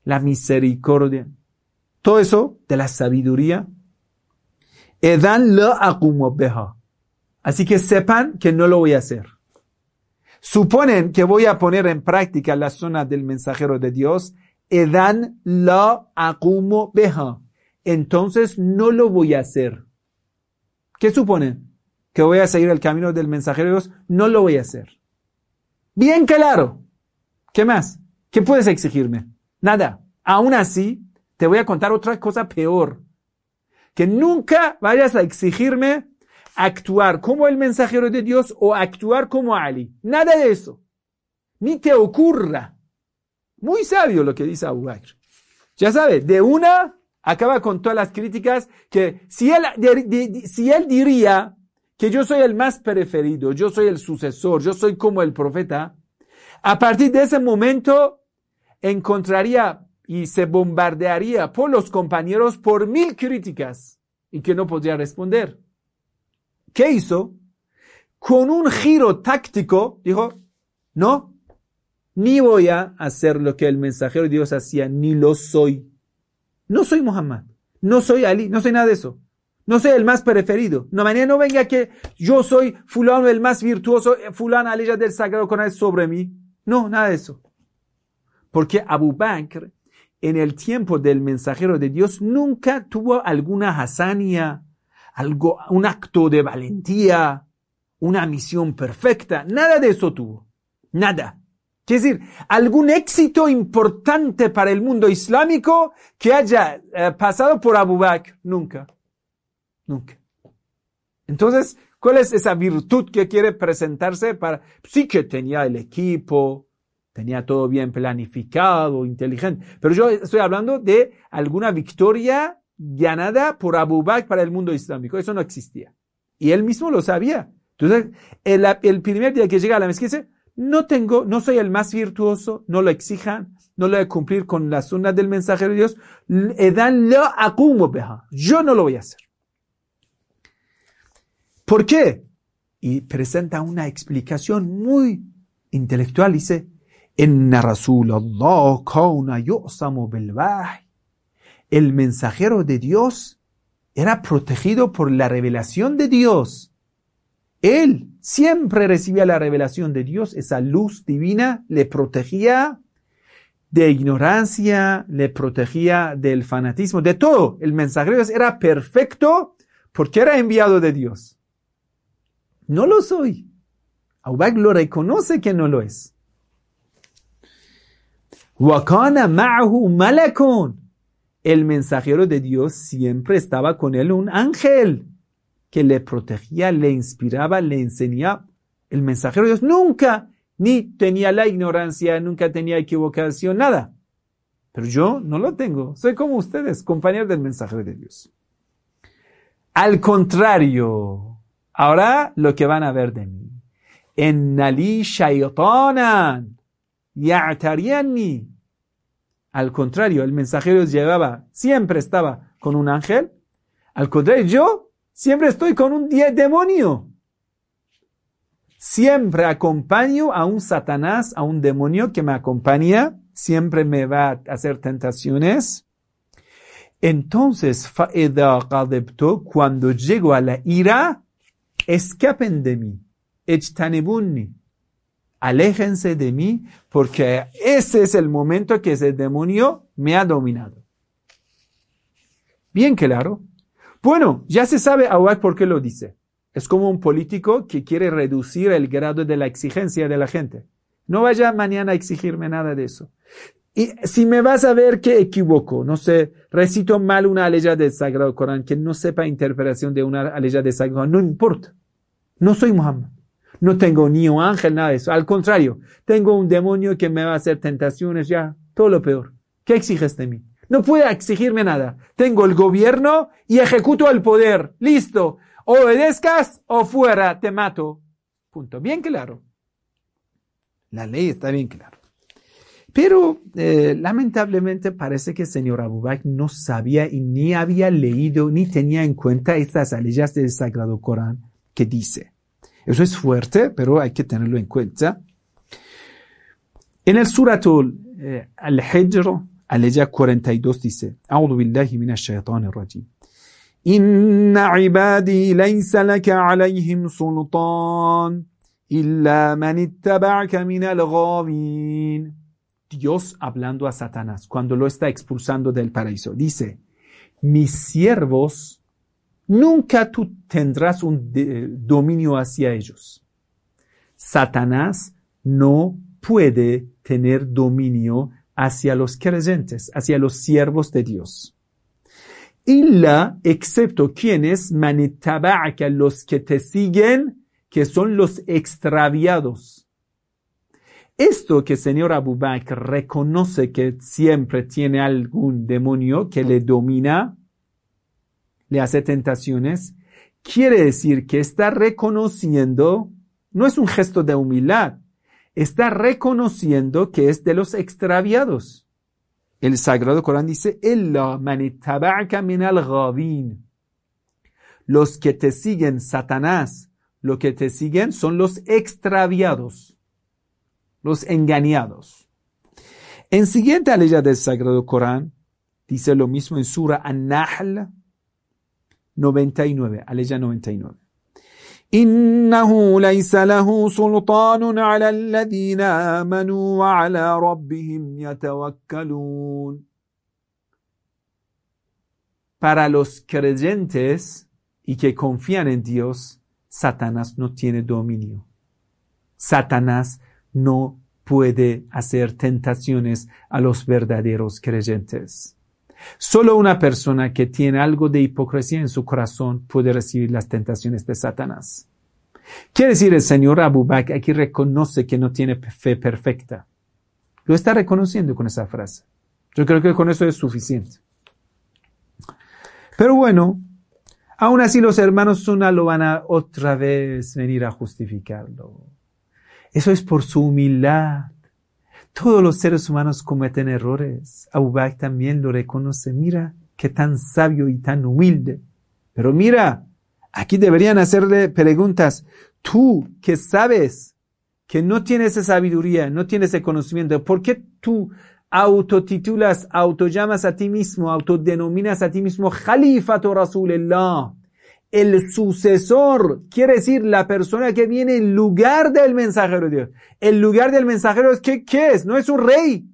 A: la misericordia. todo eso de la sabiduría. Edan lo akumo beha. Así que sepan que no lo voy a hacer. Suponen que voy a poner en práctica la zona del mensajero de Dios. Edan lo akumo beha. Entonces no lo voy a hacer. ¿Qué suponen? Que voy a seguir el camino del mensajero de Dios. No lo voy a hacer. Bien claro. ¿Qué más? ¿Qué puedes exigirme? Nada. Aún así, te voy a contar otra cosa peor. Que nunca vayas a exigirme actuar como el mensajero de Dios o actuar como Ali. Nada de eso. Ni te ocurra. Muy sabio lo que dice Abu Bakr. Ya sabes, de una acaba con todas las críticas que si él, si él diría que yo soy el más preferido, yo soy el sucesor, yo soy como el profeta, a partir de ese momento encontraría y se bombardearía por los compañeros por mil críticas y que no podría responder. ¿Qué hizo? Con un giro táctico dijo, no, ni voy a hacer lo que el mensajero de Dios hacía, ni lo soy. No soy Muhammad, no soy Ali, no soy nada de eso. No soy el más preferido. No, mañana no venga que yo soy fulano el más virtuoso, fulano aleja del sagrado Corán sobre mí. No, nada de eso. Porque Abu Bakr, en el tiempo del mensajero de Dios, nunca tuvo alguna hazaña, algo, un acto de valentía, una misión perfecta. Nada de eso tuvo. Nada. Quiere decir, algún éxito importante para el mundo islámico que haya eh, pasado por Abu Bakr. Nunca. Nunca. Entonces, ¿cuál es esa virtud que quiere presentarse para... Sí que tenía el equipo, tenía todo bien planificado, inteligente, pero yo estoy hablando de alguna victoria ganada por Abu Bakr para el mundo islámico. Eso no existía. Y él mismo lo sabía. Entonces, el, el primer día que llega a la mezquita, no tengo, no soy el más virtuoso, no lo exijan, no lo voy a cumplir con la sunna del mensajero de Dios, yo no lo voy a hacer. ¿Por qué? Y presenta una explicación muy intelectual. Dice, en el mensajero de Dios era protegido por la revelación de Dios. Él siempre recibía la revelación de Dios, esa luz divina le protegía de ignorancia, le protegía del fanatismo, de todo. El mensajero era perfecto porque era enviado de Dios. No lo soy. Aubak lo reconoce que no lo es. Wakana ma'ahu malakun. El mensajero de Dios siempre estaba con él un ángel que le protegía, le inspiraba, le enseñaba. El mensajero de Dios nunca ni tenía la ignorancia, nunca tenía equivocación, nada. Pero yo no lo tengo. Soy como ustedes, compañeros del mensajero de Dios. Al contrario, Ahora lo que van a ver de mí. En Nali shaytanan ya'tariani. Al contrario, el mensajero llevaba, siempre estaba con un ángel. Al contrario, yo siempre estoy con un demonio. Siempre acompaño a un Satanás, a un demonio que me acompaña, siempre me va a hacer tentaciones. Entonces, cuando llego a la ira, escapen de mí, echtanebunni, aléjense de mí, porque ese es el momento que ese demonio me ha dominado. Bien claro. Bueno, ya se sabe ahora por qué lo dice. Es como un político que quiere reducir el grado de la exigencia de la gente. No vaya mañana a exigirme nada de eso. Y si me vas a ver que equivoco, no sé, recito mal una aleya del Sagrado Corán, que no sepa interpretación de una aleya del Sagrado Corán, no importa. No soy Muhammad. No tengo ni un ángel, nada de eso. Al contrario, tengo un demonio que me va a hacer tentaciones ya, todo lo peor. ¿Qué exiges de mí? No puede exigirme nada. Tengo el gobierno y ejecuto el poder. Listo. Obedezcas o fuera, te mato. Punto. Bien claro. La ley está bien clara. Pero eh, lamentablemente parece que el señor Abu no sabía y ni había leído ni tenía en cuenta estas leyes del Sagrado Corán que dice. Eso es fuerte, pero hay que tenerlo en cuenta. En el Suratul eh, Al-Hijr Aleya 42 dice, أعوذ بالله من الشيطان الرجيم إن عبادي ليس لك عليهم سلطان إلا من اتبعك من الغاوين Dios hablando a Satanás cuando lo está expulsando del paraíso. Dice, mis siervos, nunca tú tendrás un dominio hacia ellos. Satanás no puede tener dominio hacia los creyentes, hacia los siervos de Dios. Illa, excepto quienes manitaba'aka, los que te siguen, que son los extraviados. Esto que señor Abu Bakr reconoce que siempre tiene algún demonio que le domina, le hace tentaciones, quiere decir que está reconociendo, no es un gesto de humildad, está reconociendo que es de los extraviados. El Sagrado Corán dice, Los que te siguen, Satanás, los que te siguen son los extraviados, los engañados. En siguiente aleya del Sagrado Corán, dice lo mismo en Sura An-Nahl 99, aleya 99. إنه ليس له سلطان على الذين آمنوا وعلى ربهم يتوكلون Para los creyentes y que confían en Dios, Satanás no tiene dominio. Satanás no puede hacer tentaciones a los verdaderos creyentes. Solo una persona que tiene algo de hipocresía en su corazón puede recibir las tentaciones de Satanás. Quiere decir el señor Abu Bakr aquí reconoce que no tiene fe perfecta. Lo está reconociendo con esa frase. Yo creo que con eso es suficiente. Pero bueno, aún así los hermanos Sunna lo van a otra vez venir a justificarlo. Eso es por su humildad. Todos los seres humanos cometen errores. Abu Bakr también lo reconoce. Mira qué tan sabio y tan humilde. Pero mira, aquí deberían hacerle preguntas. Tú que sabes que no tienes esa sabiduría, no tienes ese conocimiento, ¿por qué tú autotitulas, autollamas a ti mismo, autodenominas a ti mismo Rasul Rasulullah? El sucesor, quiere decir la persona que viene en lugar del mensajero de Dios. El lugar del mensajero es que, ¿qué es? No es un rey.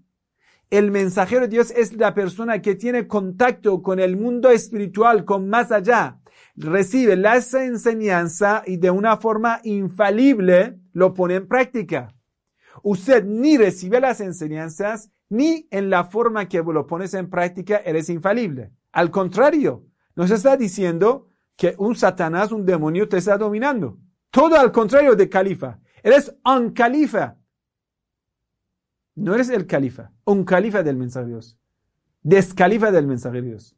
A: El mensajero de Dios es la persona que tiene contacto con el mundo espiritual, con más allá. Recibe la enseñanza y de una forma infalible lo pone en práctica. Usted ni recibe las enseñanzas, ni en la forma que lo pones en práctica eres infalible. Al contrario, nos está diciendo que un Satanás, un demonio te está dominando. Todo al contrario de califa. Eres un califa. No eres el califa, un califa del mensaje de Dios. Descalifa del mensaje de Dios.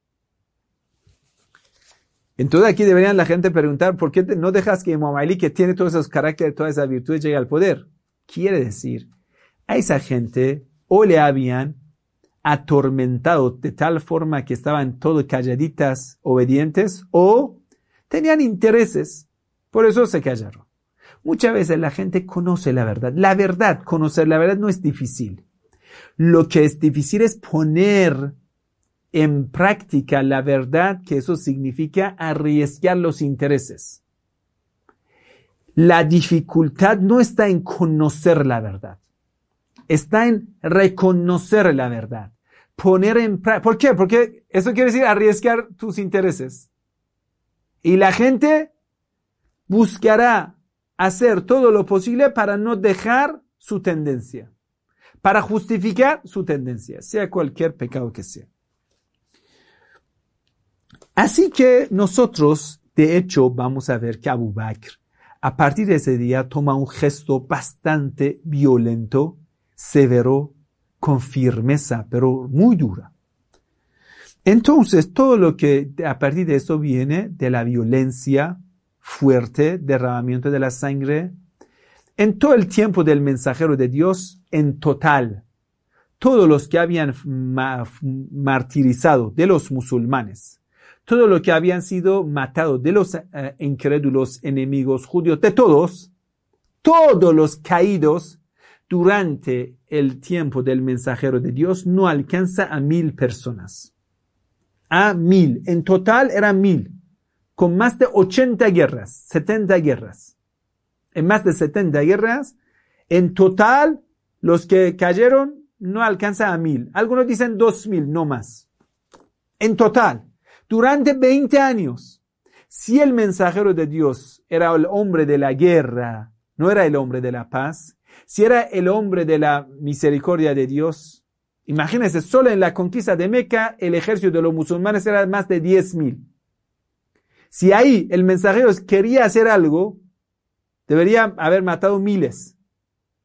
A: Entonces aquí deberían la gente preguntar, ¿por qué no dejas que Imam que tiene todos esos caracteres, todas esas virtudes, llegue al poder? Quiere decir, a esa gente o le habían atormentado de tal forma que estaban todos calladitas, obedientes, o Tenían intereses, por eso se callaron. Muchas veces la gente conoce la verdad. La verdad, conocer la verdad no es difícil. Lo que es difícil es poner en práctica la verdad, que eso significa arriesgar los intereses. La dificultad no está en conocer la verdad, está en reconocer la verdad. Poner en práctica. ¿Por qué? Porque eso quiere decir arriesgar tus intereses. Y la gente buscará hacer todo lo posible para no dejar su tendencia, para justificar su tendencia, sea cualquier pecado que sea. Así que nosotros, de hecho, vamos a ver que Abu Bakr, a partir de ese día, toma un gesto bastante violento, severo, con firmeza, pero muy dura. Entonces, todo lo que a partir de eso viene de la violencia fuerte, derramamiento de la sangre, en todo el tiempo del mensajero de Dios, en total, todos los que habían martirizado de los musulmanes, todo lo que habían sido matados de los eh, incrédulos enemigos judíos, de todos, todos los caídos, durante el tiempo del mensajero de Dios no alcanza a mil personas. A mil. En total era mil. Con más de 80 guerras, 70 guerras. En más de 70 guerras, en total, los que cayeron no alcanza a mil. Algunos dicen dos mil, no más. En total, durante 20 años, si el mensajero de Dios era el hombre de la guerra, no era el hombre de la paz, si era el hombre de la misericordia de Dios, imagínense, solo en la conquista de Meca, el ejército de los musulmanes era más de diez mil. Si ahí el mensajero quería hacer algo, debería haber matado miles.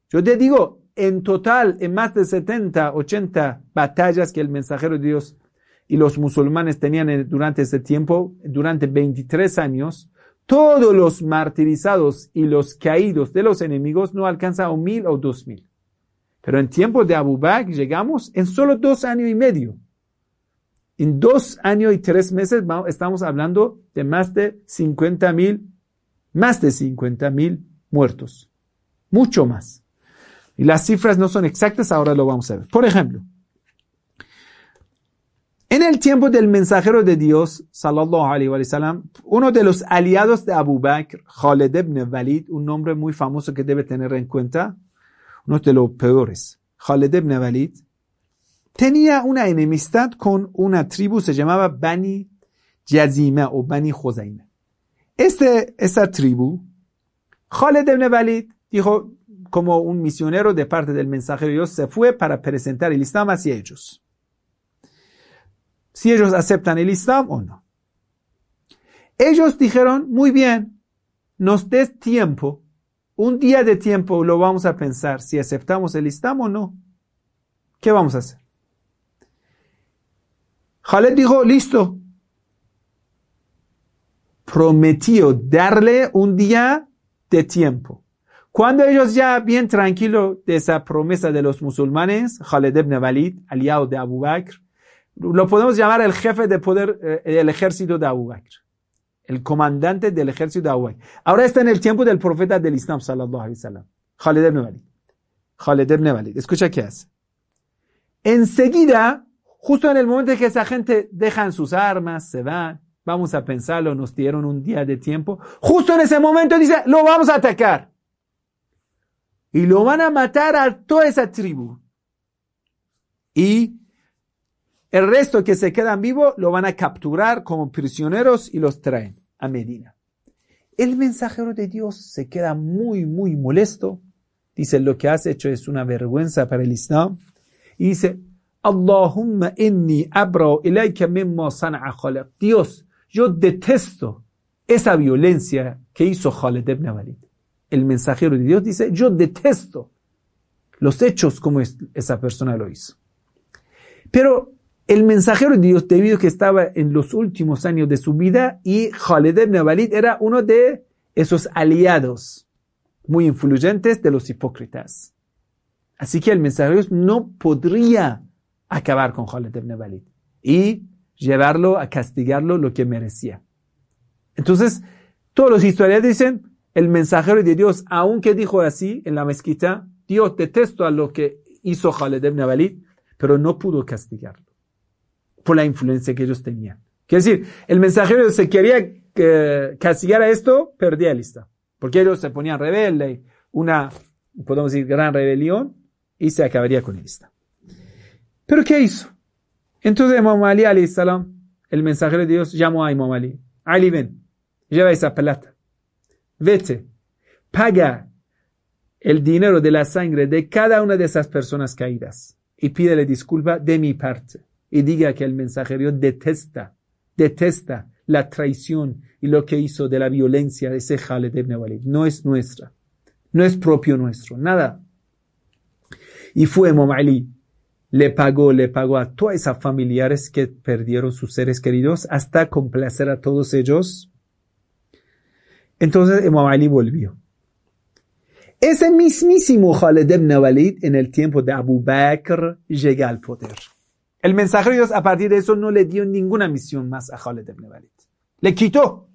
A: Yo te digo, en total, en más de 70, 80 batallas que el mensajero de Dios y los musulmanes tenían durante ese tiempo, durante 23 años, todos los martirizados y los caídos de los enemigos no alcanzan a mil o dos mil. Pero en tiempo de Abu Bakr llegamos en solo dos años y medio. En dos años y tres meses estamos hablando de más de 50 mil, más de 50 mil muertos. Mucho más. Y las cifras no son exactas, ahora lo vamos a ver. Por ejemplo, en el tiempo del mensajero de Dios, sallallahu alaihi wa sallam, uno de los aliados de Abu Bakr, Khaled ibn Walid, un nombre muy famoso que debe tener en cuenta, uno de los peores, Khaled ibn tenía una enemistad con una tribu, se llamaba Bani Yazima o Bani Jozaima. Este, esta tribu, Khaled dijo, como un misionero de parte del mensajero Dios, se fue para presentar el Islam hacia ellos si ellos aceptan el Islam o no. Ellos dijeron, muy bien, nos des tiempo, un día de tiempo lo vamos a pensar si aceptamos el Islam o no. ¿Qué vamos a hacer? Khaled dijo, listo. Prometió darle un día de tiempo. Cuando ellos ya bien tranquilos de esa promesa de los musulmanes, Khaled ibn Walid, aliado de Abu Bakr, lo podemos llamar el jefe de poder eh, del ejército de Abu Bakr. El comandante del ejército de Bakr. Ahora está en el tiempo del profeta del Islam, sallallahu alaihi wasallam. Khalid ibn Walid. Khalid ibn Walid. Escucha qué hace. Enseguida, justo en el momento en que esa gente dejan sus armas, se van, vamos a pensarlo, nos dieron un día de tiempo. Justo en ese momento dice, lo vamos a atacar. Y lo van a matar a toda esa tribu. Y el resto que se quedan vivos lo van a capturar como prisioneros y los traen a Medina. El mensajero de Dios se queda muy, muy molesto. Dice, lo que has hecho es una vergüenza para el Islam. Y dice, Allahumma inni abra ilayka mimma Khalid. Dios, yo detesto esa violencia que hizo Khalid ibn Walid. El mensajero de Dios dice, yo detesto los hechos como esa persona lo hizo. Pero el mensajero de Dios, debido a que estaba en los últimos años de su vida, y Khalid ibn era uno de esos aliados muy influyentes de los hipócritas. Así que el mensajero no podría acabar con Khalid ibn y llevarlo a castigarlo lo que merecía. Entonces, todos los historiadores dicen, el mensajero de Dios, aunque dijo así en la mezquita, Dios detesto a lo que hizo Khalid ibn pero no pudo castigarlo por la influencia que ellos tenían. Quiere decir, el mensajero se quería eh, castigar a esto, perdía el Islam. Porque ellos se ponían rebelde, una, podemos decir, gran rebelión, y se acabaría con el Islam. Pero ¿qué hizo? Entonces Imam Ali, salam, el mensajero de Dios, llamó a Imam Ali. Ali, ven, lleva esa plata. Vete, paga el dinero de la sangre de cada una de esas personas caídas y pídele disculpa de mi parte y diga que el mensajero detesta, detesta la traición y lo que hizo de la violencia de ese Khaled ibn. No es nuestra, no es propio nuestro, nada. Y fue Imam le pagó, le pagó a todas esas familiares que perdieron sus seres queridos hasta complacer a todos ellos. Entonces Imam Ali volvió. Ese mismísimo Khaled ibn Walid en el tiempo de Abu Bakr llega al poder. El mensajero de Dios a partir de eso no le dio ninguna misión más a Khaled ibn Walid. Le quitó.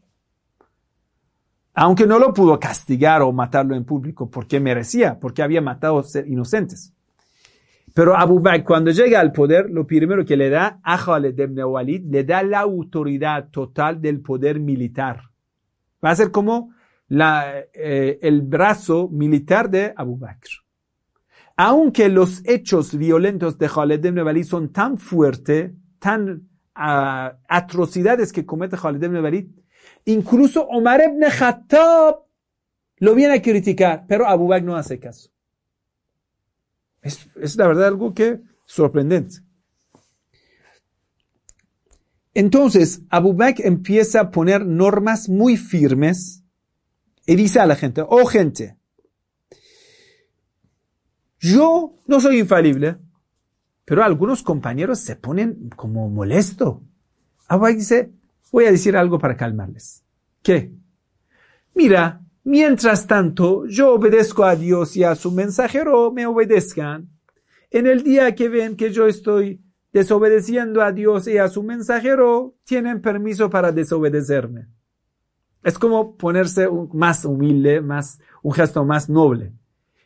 A: Aunque no lo pudo castigar o matarlo en público porque merecía, porque había matado ser inocentes. Pero Abu Bakr, cuando llega al poder, lo primero que le da a Khaled ibn Walid, le da la autoridad total del poder militar. Va a ser como eh, el brazo militar de Abu Bakr. Aunque los hechos violentos de Khaled ibn Walid son tan fuertes, tan uh, atrocidades que comete Khaled ibn incluso Omar ibn Khattab lo viene a criticar, pero Abu Bakr no hace caso. Es, es la verdad algo que sorprendente. Entonces, Abu Bakr empieza a poner normas muy firmes y dice a la gente, oh gente, yo no soy infalible, pero algunos compañeros se ponen como molesto. Abu Bakr dice, voy a decir algo para calmarles. ¿Qué? Mira, Mientras tanto, yo obedezco a Dios y a su mensajero me obedezcan. En el día que ven que yo estoy desobedeciendo a Dios y a su mensajero, tienen permiso para desobedecerme. Es como ponerse más humilde, más, un gesto más noble.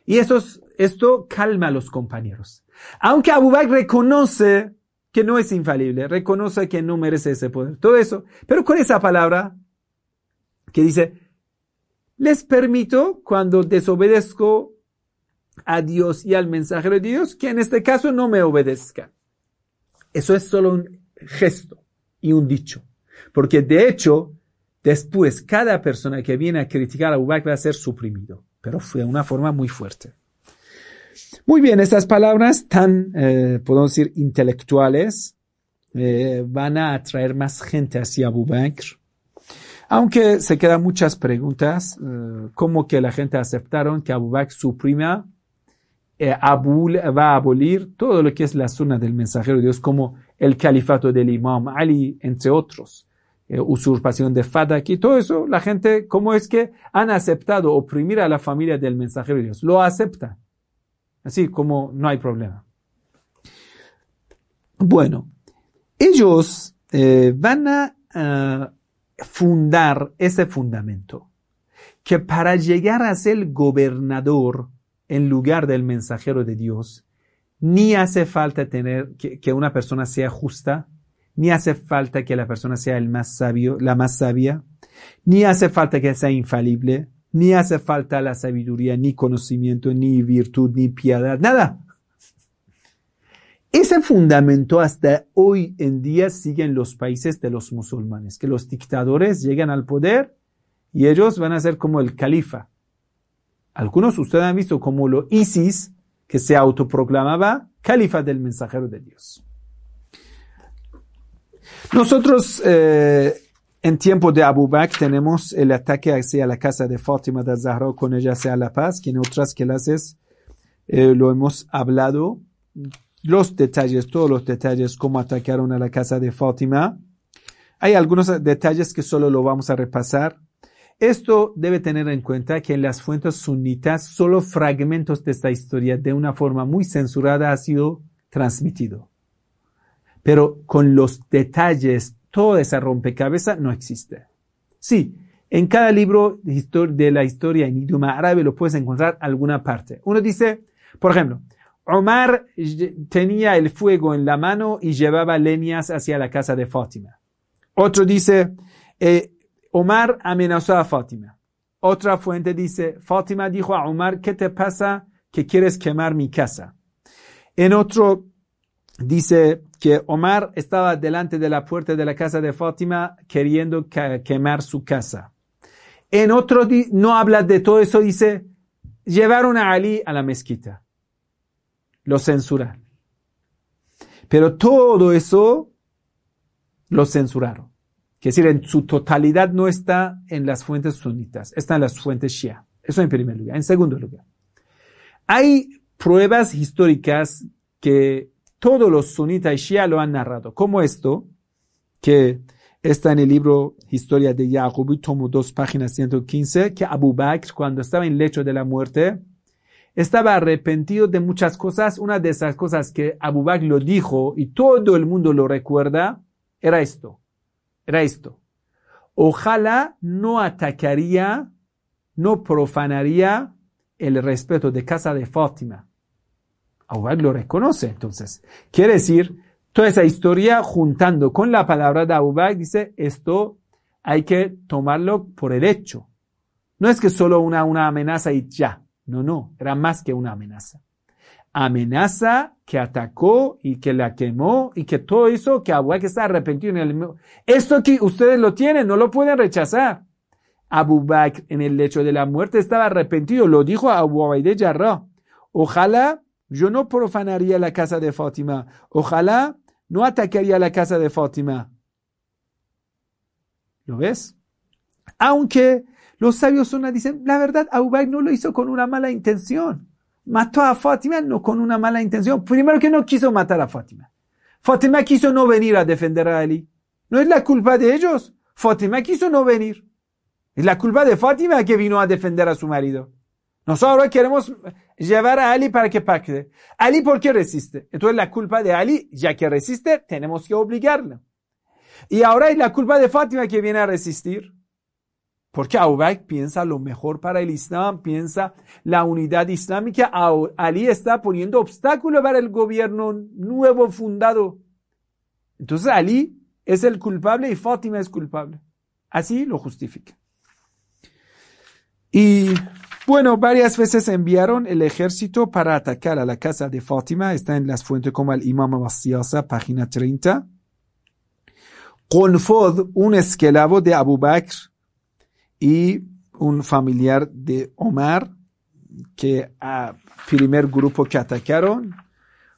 A: Y esto, esto calma a los compañeros. Aunque Abu Bakr reconoce que no es infalible, reconoce que no merece ese poder, todo eso, pero con esa palabra que dice, les permito, cuando desobedezco a Dios y al mensajero de Dios, que en este caso no me obedezcan. Eso es solo un gesto y un dicho. Porque de hecho, después cada persona que viene a criticar a Abu va a ser suprimido. Pero fue una forma muy fuerte. Muy bien, estas palabras tan, eh, podemos decir, intelectuales, eh, van a atraer más gente hacia Abu Bakr. Aunque se quedan muchas preguntas, eh, como que la gente aceptaron que Abu Bakr suprima, eh, va a abolir todo lo que es la zona del mensajero de Dios, como el califato del imam Ali, entre otros, eh, usurpación de Fadak y todo eso, la gente, ¿cómo es que han aceptado oprimir a la familia del mensajero de Dios? Lo acepta. Así como no hay problema. Bueno, ellos van a fundar ese fundamento. Que para llegar a ser gobernador en lugar del mensajero de Dios, ni hace falta tener que, una persona sea justa, ni hace falta que la persona sea el más sabio, la más sabia, ni hace falta que sea infalible, ni hace falta la sabiduría, ni conocimiento, ni virtud, ni piedad, nada. Ese fundamento hasta hoy en día sigue en los países de los musulmanes, que los dictadores llegan al poder y ellos van a ser como el califa. Algunos ustedes han visto como lo ISIS, que se autoproclamaba califa del mensajero de Dios. Nosotros eh, en tiempo de Abu Bakr tenemos el ataque hacia la casa de Fátima de Zahra con ella sea la paz, que en otras clases eh, lo hemos hablado los detalles, todos los detalles, cómo atacaron a la casa de Fátima. Hay algunos detalles que solo lo vamos a repasar. Esto debe tener en cuenta que en las fuentes sunitas solo fragmentos de esta historia de una forma muy censurada ha sido transmitido. Pero con los detalles, toda esa rompecabezas no existe. Sí, en cada libro de la historia en idioma árabe lo puedes encontrar alguna parte. Uno dice, por ejemplo, Omar tenía el fuego en la mano y llevaba leñas hacia la casa de Fátima. Otro dice, eh, Omar amenazó a Fátima. Otra fuente dice, Fátima dijo a Omar, ¿qué te pasa que quieres quemar mi casa? En otro dice que Omar estaba delante de la puerta de la casa de Fátima queriendo quemar su casa. En otro no habla de todo eso, dice, llevaron a Ali a la mezquita lo censuran. Pero todo eso lo censuraron. Es decir, en su totalidad no está en las fuentes sunitas, está en las fuentes shia. Eso en primer lugar. En segundo lugar, hay pruebas históricas que todos los sunitas y shia lo han narrado, como esto, que está en el libro Historia de Yaqub, tomo 2, páginas 115, que Abu Bakr, cuando estaba en lecho de la muerte, estaba arrepentido de muchas cosas. Una de esas cosas que Abu Bakr lo dijo y todo el mundo lo recuerda era esto. Era esto. Ojalá no atacaría no profanaría el respeto de casa de Fátima. Abu lo reconoce, entonces. Quiere decir, toda esa historia juntando con la palabra de Abu dice, esto hay que tomarlo por el hecho. No es que solo una, una amenaza y ya. No, no, era más que una amenaza. Amenaza que atacó y que la quemó y que todo eso que Abu Bakr está arrepentido en el... Esto que ustedes lo tienen, no lo pueden rechazar. Abu Bakr en el lecho de la muerte estaba arrepentido, lo dijo a Abu de Jarrah. Ojalá yo no profanaría la casa de Fátima. Ojalá no atacaría la casa de Fátima. ¿Lo ves? Aunque los sabios sunna dicen, la verdad, Abu Bakr no lo hizo con una mala intención. Mató a Fátima no con una mala intención. Primero que no quiso matar a Fátima. Fátima quiso no venir a defender a Ali. No es la culpa de ellos. Fátima quiso no venir. Es la culpa de Fátima que vino a defender a su marido. Nosotros queremos llevar a Ali para que pacte. Ali, ¿por qué resiste? Entonces la culpa de Ali, ya que resiste, tenemos que obligarlo. Y ahora es la culpa de Fátima que viene a resistir. Porque Abu piensa lo mejor para el Islam, piensa la unidad islámica. Ali está poniendo obstáculo para el gobierno nuevo fundado. Entonces Ali es el culpable y Fátima es culpable. Así lo justifica. Y bueno, varias veces enviaron el ejército para atacar a la casa de Fátima. Está en las fuentes como el Imam Abasiyasa, página 30. Qunfod, un esclavo de Abu Bakr y un familiar de Omar, que a primer grupo que atacaron,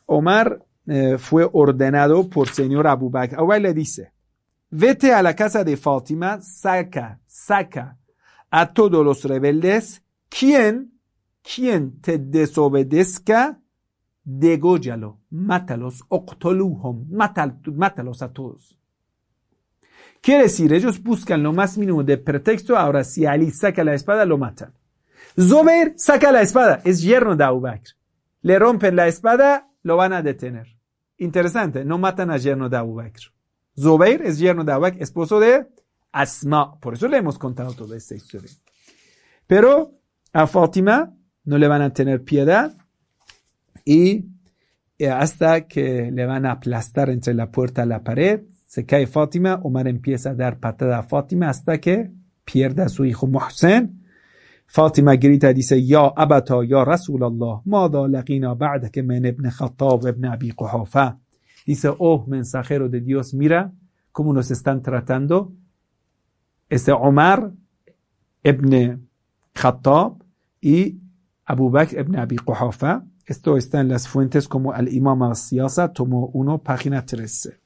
A: Omar eh, fue ordenado por señor Abu Bakr. Bakr le dice, vete a la casa de Fátima, saca, saca a todos los rebeldes, quien, quien te desobedezca, degóyalo, mátalos, octoluhum, mátalos a todos. Quiere decir, ellos buscan lo más mínimo de pretexto, ahora si Ali saca la espada, lo matan. Zobeir saca la espada, es yerno de Abu Bakr. Le rompen la espada, lo van a detener. Interesante, no matan a yerno de Abu Bakr. Zobeir es yerno de Abu Bakr, esposo de Asma. Por eso le hemos contado toda esta historia. Pero a Fátima no le van a tener piedad y eh, hasta que le van a aplastar entre la puerta y la pared. Se cae Fátima, Omar empieza a dar patada a Fátima hasta que pierde a su hijo Muhsen. Fátima grita y dice, Ya abata, ya Rasulallah, mada laqina que men ibn Khattab ibn Abi Quhafa. Dice, oh mensajero de Dios, mira cómo nos están tratando este Omar ibn Khattab y Abu Bakr ibn Abi Quhafa. Esto está en las fuentes como al Imam al-Siyasa, tomo 1, página 13.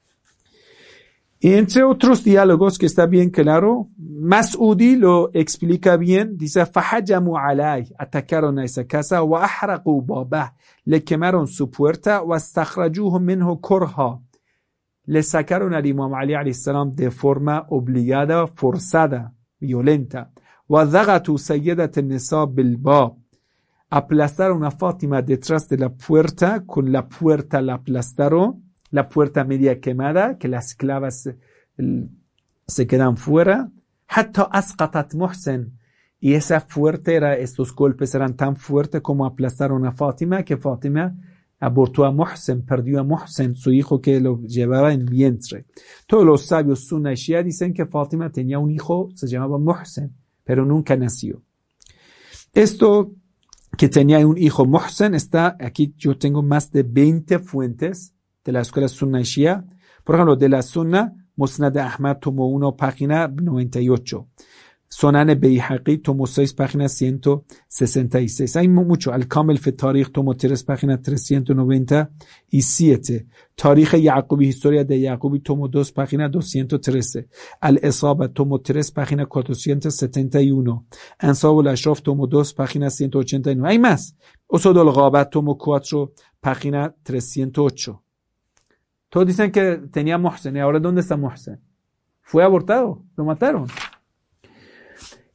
A: Y entre otros diálogos que está bien claro, Mas'udi lo explica bien, dice, fahajamu atacaron a esa casa, le quemaron su puerta, wa astakhrajuhu le sacaron al Imam Ali de forma obligada, forzada, violenta tu sayyidat nisa bilba. Aplastaron a Fátima detrás de la puerta, con la puerta la aplastaron, la puerta media quemada, que las esclavas se quedan fuera. Hatta asqatat Muhsen. Y esa fuerte era, estos golpes eran tan fuertes como aplastaron a Fátima, que Fátima abortó a Mohsen, perdió a Mohsen, su hijo que lo llevaba en vientre. Todos los sabios sunna dicen que Fátima tenía un hijo, se llamaba Mohsen pero nunca nació. Esto que tenía un hijo Muhsen está, aquí yo tengo más de 20 fuentes de la escuela sunna y shia. Por ejemplo, de la sunna, Musnad Ahmad tomó 1, página 98. Sonan Beihaqi, tomo 6, página 166. Hay mucho. Al-Kamel Fe Tarikh, tomo 3, página 397. Tarikh Yaqubi, historia de Yaqubi, tomo 2, página 213. Al-Esaba, tomo 3, página 471. Ansab al-Ashraf, tomo 2, página 189. Hay más. Osod al-Ghabat, tomo 4, página 308. Todos dicen que tenía Mohsen. ¿Y ahora dónde está Mohsen? Fue abortado. Lo mataron.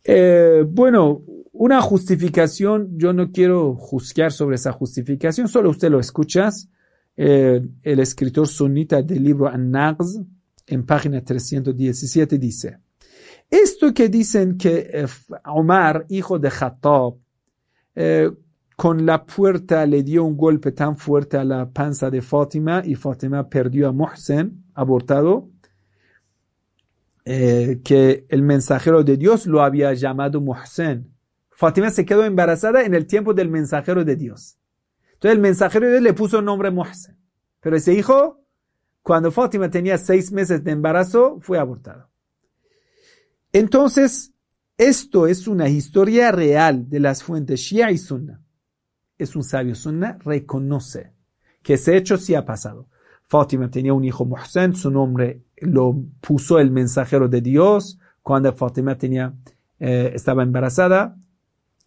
A: Eh, bueno, una justificación, yo no quiero juzgar sobre esa justificación, solo usted lo escuchas. Eh, el escritor sunita del libro An-Naqz, en página 317, dice, Esto que dicen que eh, Omar, hijo de Khattab, con la puerta le dio un golpe tan fuerte a la panza de Fátima y Fátima perdió a Mohsen, abortado, eh, que el mensajero de Dios lo había llamado Mohsen. Fátima se quedó embarazada en el tiempo del mensajero de Dios. Entonces el mensajero de Dios le puso el nombre Mohsen. Pero ese hijo, cuando Fátima tenía seis meses de embarazo, fue abortado. Entonces, esto es una historia real de las fuentes Shia y Sunna. Es un sabio Sunna, reconoce que ese hecho sí ha pasado. Fátima tenía un hijo Mohsen, su nombre lo puso el mensajero de Dios. Cuando Fátima tenía, eh, estaba embarazada,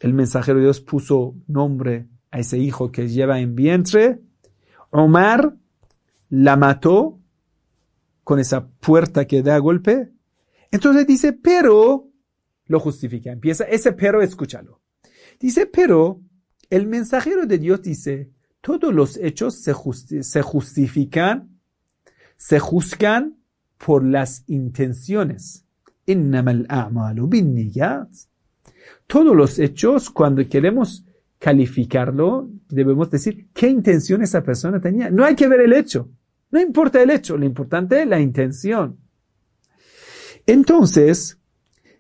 A: el mensajero de Dios puso nombre a ese hijo que lleva en vientre. Omar la mató con esa puerta que da golpe. Entonces dice, pero lo justifica. Empieza ese pero, escúchalo. Dice, pero el mensajero de Dios dice, todos los hechos se, justifican, se juzgan por las intenciones. Todos los hechos, cuando queremos calificarlo, debemos decir qué intención esa persona tenía. No hay que ver el hecho. No importa el hecho, lo importante es la intención. Entonces,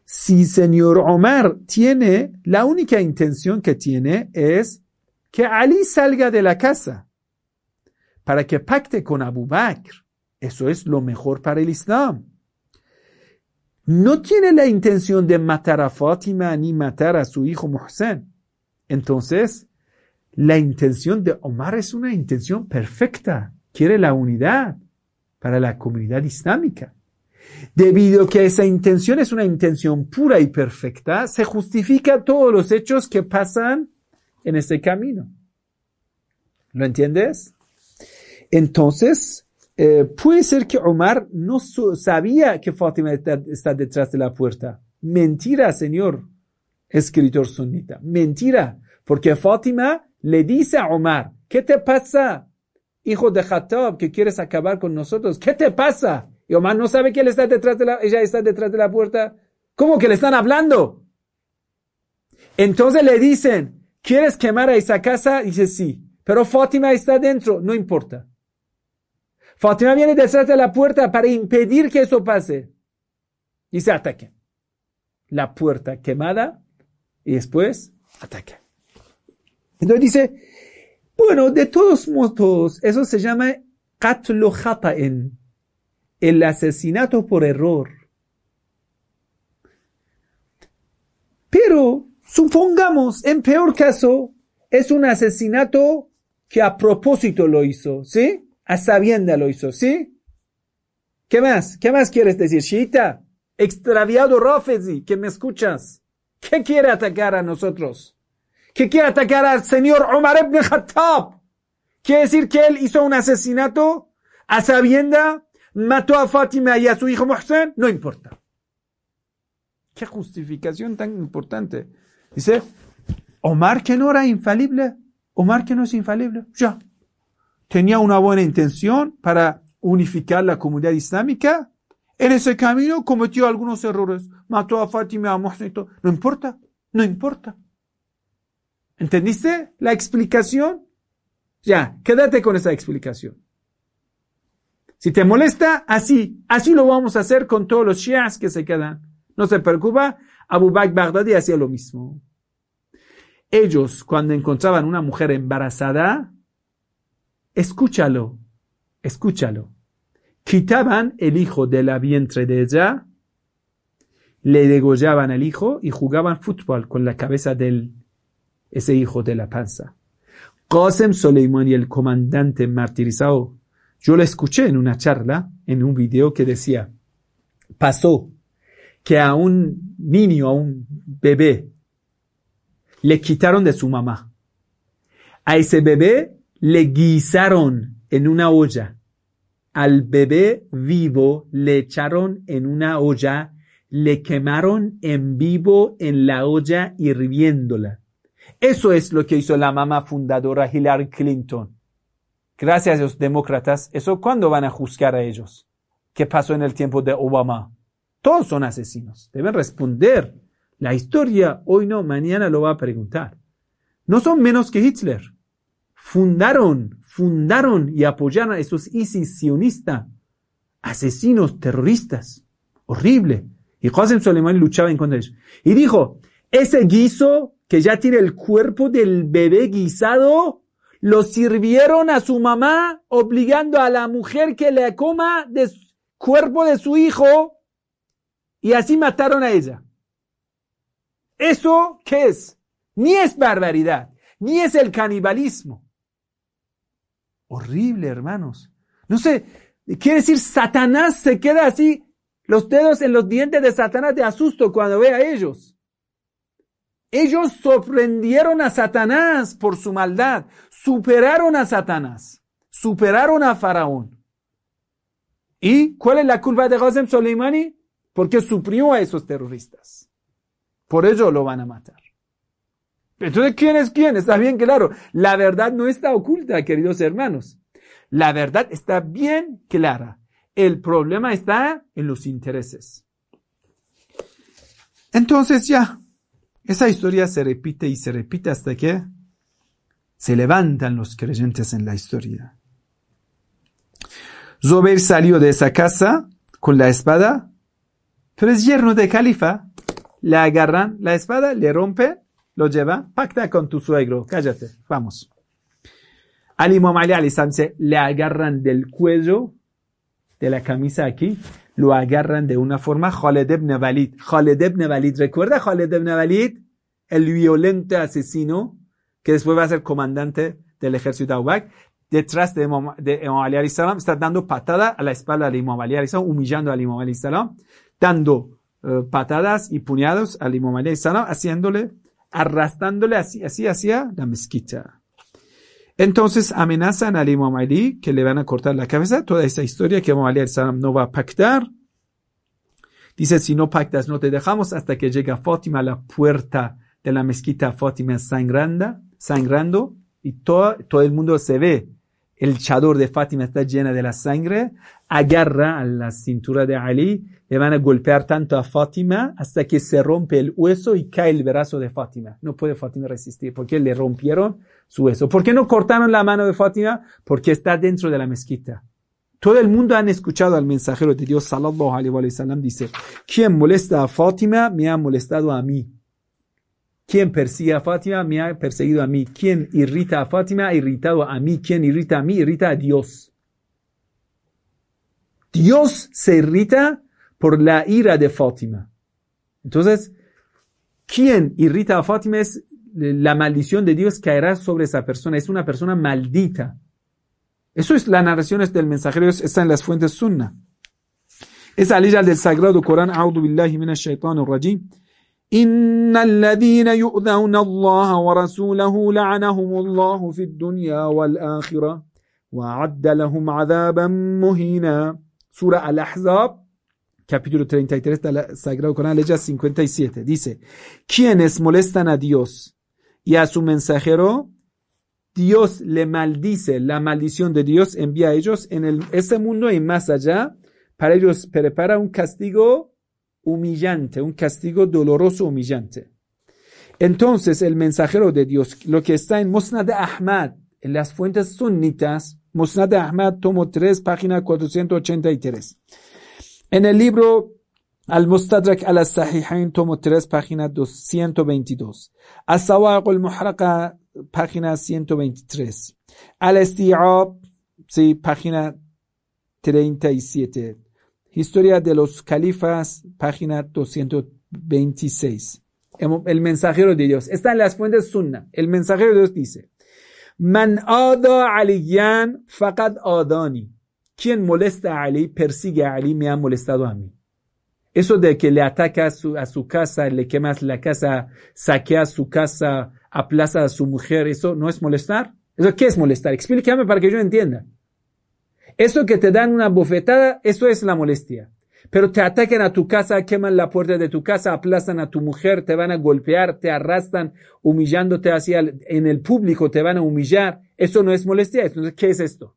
A: si señor Omar tiene, la única intención que tiene es que Ali salga de la casa para que pacte con Abu Bakr. Eso es lo mejor para el Islam. No tiene la intención de matar a Fátima ni matar a su hijo Mohsen. Entonces, la intención de Omar es una intención perfecta. Quiere la unidad para la comunidad islámica. Debido a que esa intención es una intención pura y perfecta, se justifica todos los hechos que pasan en ese camino. ¿Lo entiendes? Entonces, eh, puede ser que Omar no sabía que Fátima está, detrás de la puerta. Mentira, señor escritor sunita. Mentira. Porque Fátima le dice a Omar, ¿qué te pasa? Hijo de Khattab, que quieres acabar con nosotros. ¿Qué te pasa? Y Omar no sabe que él está detrás de la, ella está detrás de la puerta. ¿Cómo que le están hablando? Entonces le dicen, ¿quieres quemar a esa casa? dice, sí. Pero Fátima está dentro, no importa. Fátima viene detrás de la puerta para impedir que eso pase. Y se ataque. La puerta quemada y después ataque. Entonces dice, bueno, de todos modos, eso se llama katlo khata'in el asesinato por error. Pero supongamos, en peor caso, es un asesinato que a propósito lo hizo, ¿sí? A sabienda lo hizo, ¿sí? ¿Qué más? ¿Qué más quieres decir, Shita? Extraviado Rafezi, que me escuchas. ¿Qué quiere atacar a nosotros? ¿Qué quiere atacar al señor Omar ibn Khattab? ¿Quiere decir que él hizo un asesinato a sabienda mató a Fátima y a su hijo Mohsen, no importa. Qué justificación tan importante. Dice, Omar que no era infalible, Omar que no es infalible, ya. Tenía una buena intención para unificar la comunidad islámica. En ese camino cometió algunos errores. Mató a Fátima, y a Mohsen, no importa, no importa. ¿Entendiste la explicación? Ya, quédate con esa explicación. Si te molesta, así, así lo vamos a hacer con todos los shias que se quedan. No se preocupa, Abu Bakr Baghdadi hacía lo mismo. Ellos, cuando encontraban una mujer embarazada, escúchalo, escúchalo. Quitaban el hijo de la vientre de ella, le degollaban al hijo y jugaban fútbol con la cabeza de ese hijo de la panza. Qasem Soleimani, el comandante martirizado yo lo escuché en una charla, en un video que decía, pasó que a un niño, a un bebé, le quitaron de su mamá. A ese bebé le guisaron en una olla. Al bebé vivo le echaron en una olla, le quemaron en vivo en la olla hirviéndola. Eso es lo que hizo la mamá fundadora Hillary Clinton gracias a los demócratas, ¿eso cuándo van a juzgar a ellos? ¿Qué pasó en el tiempo de Obama? Todos son asesinos. Deben responder. La historia hoy no, mañana lo va a preguntar. No son menos que Hitler. Fundaron, fundaron y apoyaron a esos ISIS sionistas, asesinos, terroristas. Horrible. Y Qasem Soleimani luchaba en contra de eso. Y dijo, ese guiso que ya tiene el cuerpo del bebé guisado, lo sirvieron a su mamá obligando a la mujer que le coma del cuerpo de su hijo y así mataron a ella. ¿Eso qué es? Ni es barbaridad, ni es el canibalismo. Horrible, hermanos. No sé, quiere decir, Satanás se queda así, los dedos en los dientes de Satanás de asusto cuando ve a ellos. Ellos sorprendieron a Satanás por su maldad, superaron a Satanás, superaron a Faraón. ¿Y cuál es la culpa de Qasem Soleimani? Porque suprimió a esos terroristas. Por ello lo van a matar. Entonces, ¿quién es quién? Está bien claro. La verdad no está oculta, queridos hermanos. La verdad está bien clara. El problema está en los intereses. Entonces ya, esa historia se repite y se repite hasta que se levantan los creyentes en la historia. Zober salió de esa casa con la espada, pero es yerno de califa. Le agarran la espada, le rompe, lo lleva, pacta con tu suegro, cállate, vamos. Ali Imam Ali le agarran del cuello de la camisa aquí, lo agarran de una forma Khaled ibn Walid. Khaled ibn Walid, ¿recuerda Khaled ibn Walid? El violento asesino que después va a ser comandante del ejército de detrás de Imam, de Ali está dando patada a la espalda de Imam Ali humillando al Imam Ali dando eh, patadas y puñados al Imam Ali haciéndole, arrastrándole así, así hacia la mezquita. Entonces amenazan al Imam Ali que le van a cortar la cabeza. Toda esa historia que Imam Ali no va a pactar. Dice, si no pactas, no te dejamos hasta que llega Fátima a la puerta de la mezquita Fátima sangrando, sangrando y todo, todo el mundo se ve. El chador de Fátima está llena de la sangre, agarra a la cintura de Ali, le van a golpear tanto a Fátima hasta que se rompe el hueso y cae el brazo de Fátima. No puede Fátima resistir porque le rompieron su hueso. ¿Por qué no cortaron la mano de Fátima? Porque está dentro de la mezquita. Todo el mundo han escuchado al mensajero de Dios, sallallahu alaihi wa sallam, dice, quien molesta a Fátima me ha molestado a mí. Quien persigue a Fátima me ha perseguido a mí. Quien irrita a Fátima ha irritado a mí. Quien irrita a mí irrita a Dios. Dios se irrita por la ira de Fátima. Entonces, quien irrita a Fátima es la maldición de Dios caerá sobre esa persona. Es una persona maldita. Eso es las narraciones del mensajero, está en las fuentes sunna. Esa ley del sagrado Corán. إن الذين يؤذون الله ورسوله لعنهم الله في الدنيا والآخرة وعد لهم عذابا مهينا سورة الأحزاب capítulo 33 del Sagrado Corán, ley 57, dice, quienes molestan a Dios y a su mensajero, Dios le maldice, la maldición de Dios envía a ellos en el, este mundo y más allá, para ellos prepara un castigo humillante, un castigo doloroso humillante. Entonces el mensajero de Dios, lo que está en Musnad Ahmad, en las fuentes sunnitas, Musnad Ahmad, tomo 3, página 483. En el libro Al-Mustadrak al-Sahihain, tomo 3, página 222. As-Sawaq al-Muhraqa, página 123. Al-Isti'ab, sí, página 37. Historia de los califas, página 226. El mensajero de Dios. Está en las fuentes sunna. El mensajero de Dios dice, Man ada aliyan faqad adani. Quien molesta a Ali, persigue a Ali, me ha molestado a mí. Eso de que le ataca a su, a su casa, le quemas la casa, saquea su casa, aplaza a su mujer, ¿eso no es molestar? ¿Eso qué es molestar? Explícame para que yo entienda. Eso que te dan una bofetada, eso es la molestia. Pero te atacan a tu casa, queman la puerta de tu casa, aplazan a tu mujer, te van a golpear, te arrastran, humillándote hacia en el público, te van a humillar. Eso no es molestia. Entonces, ¿qué es esto?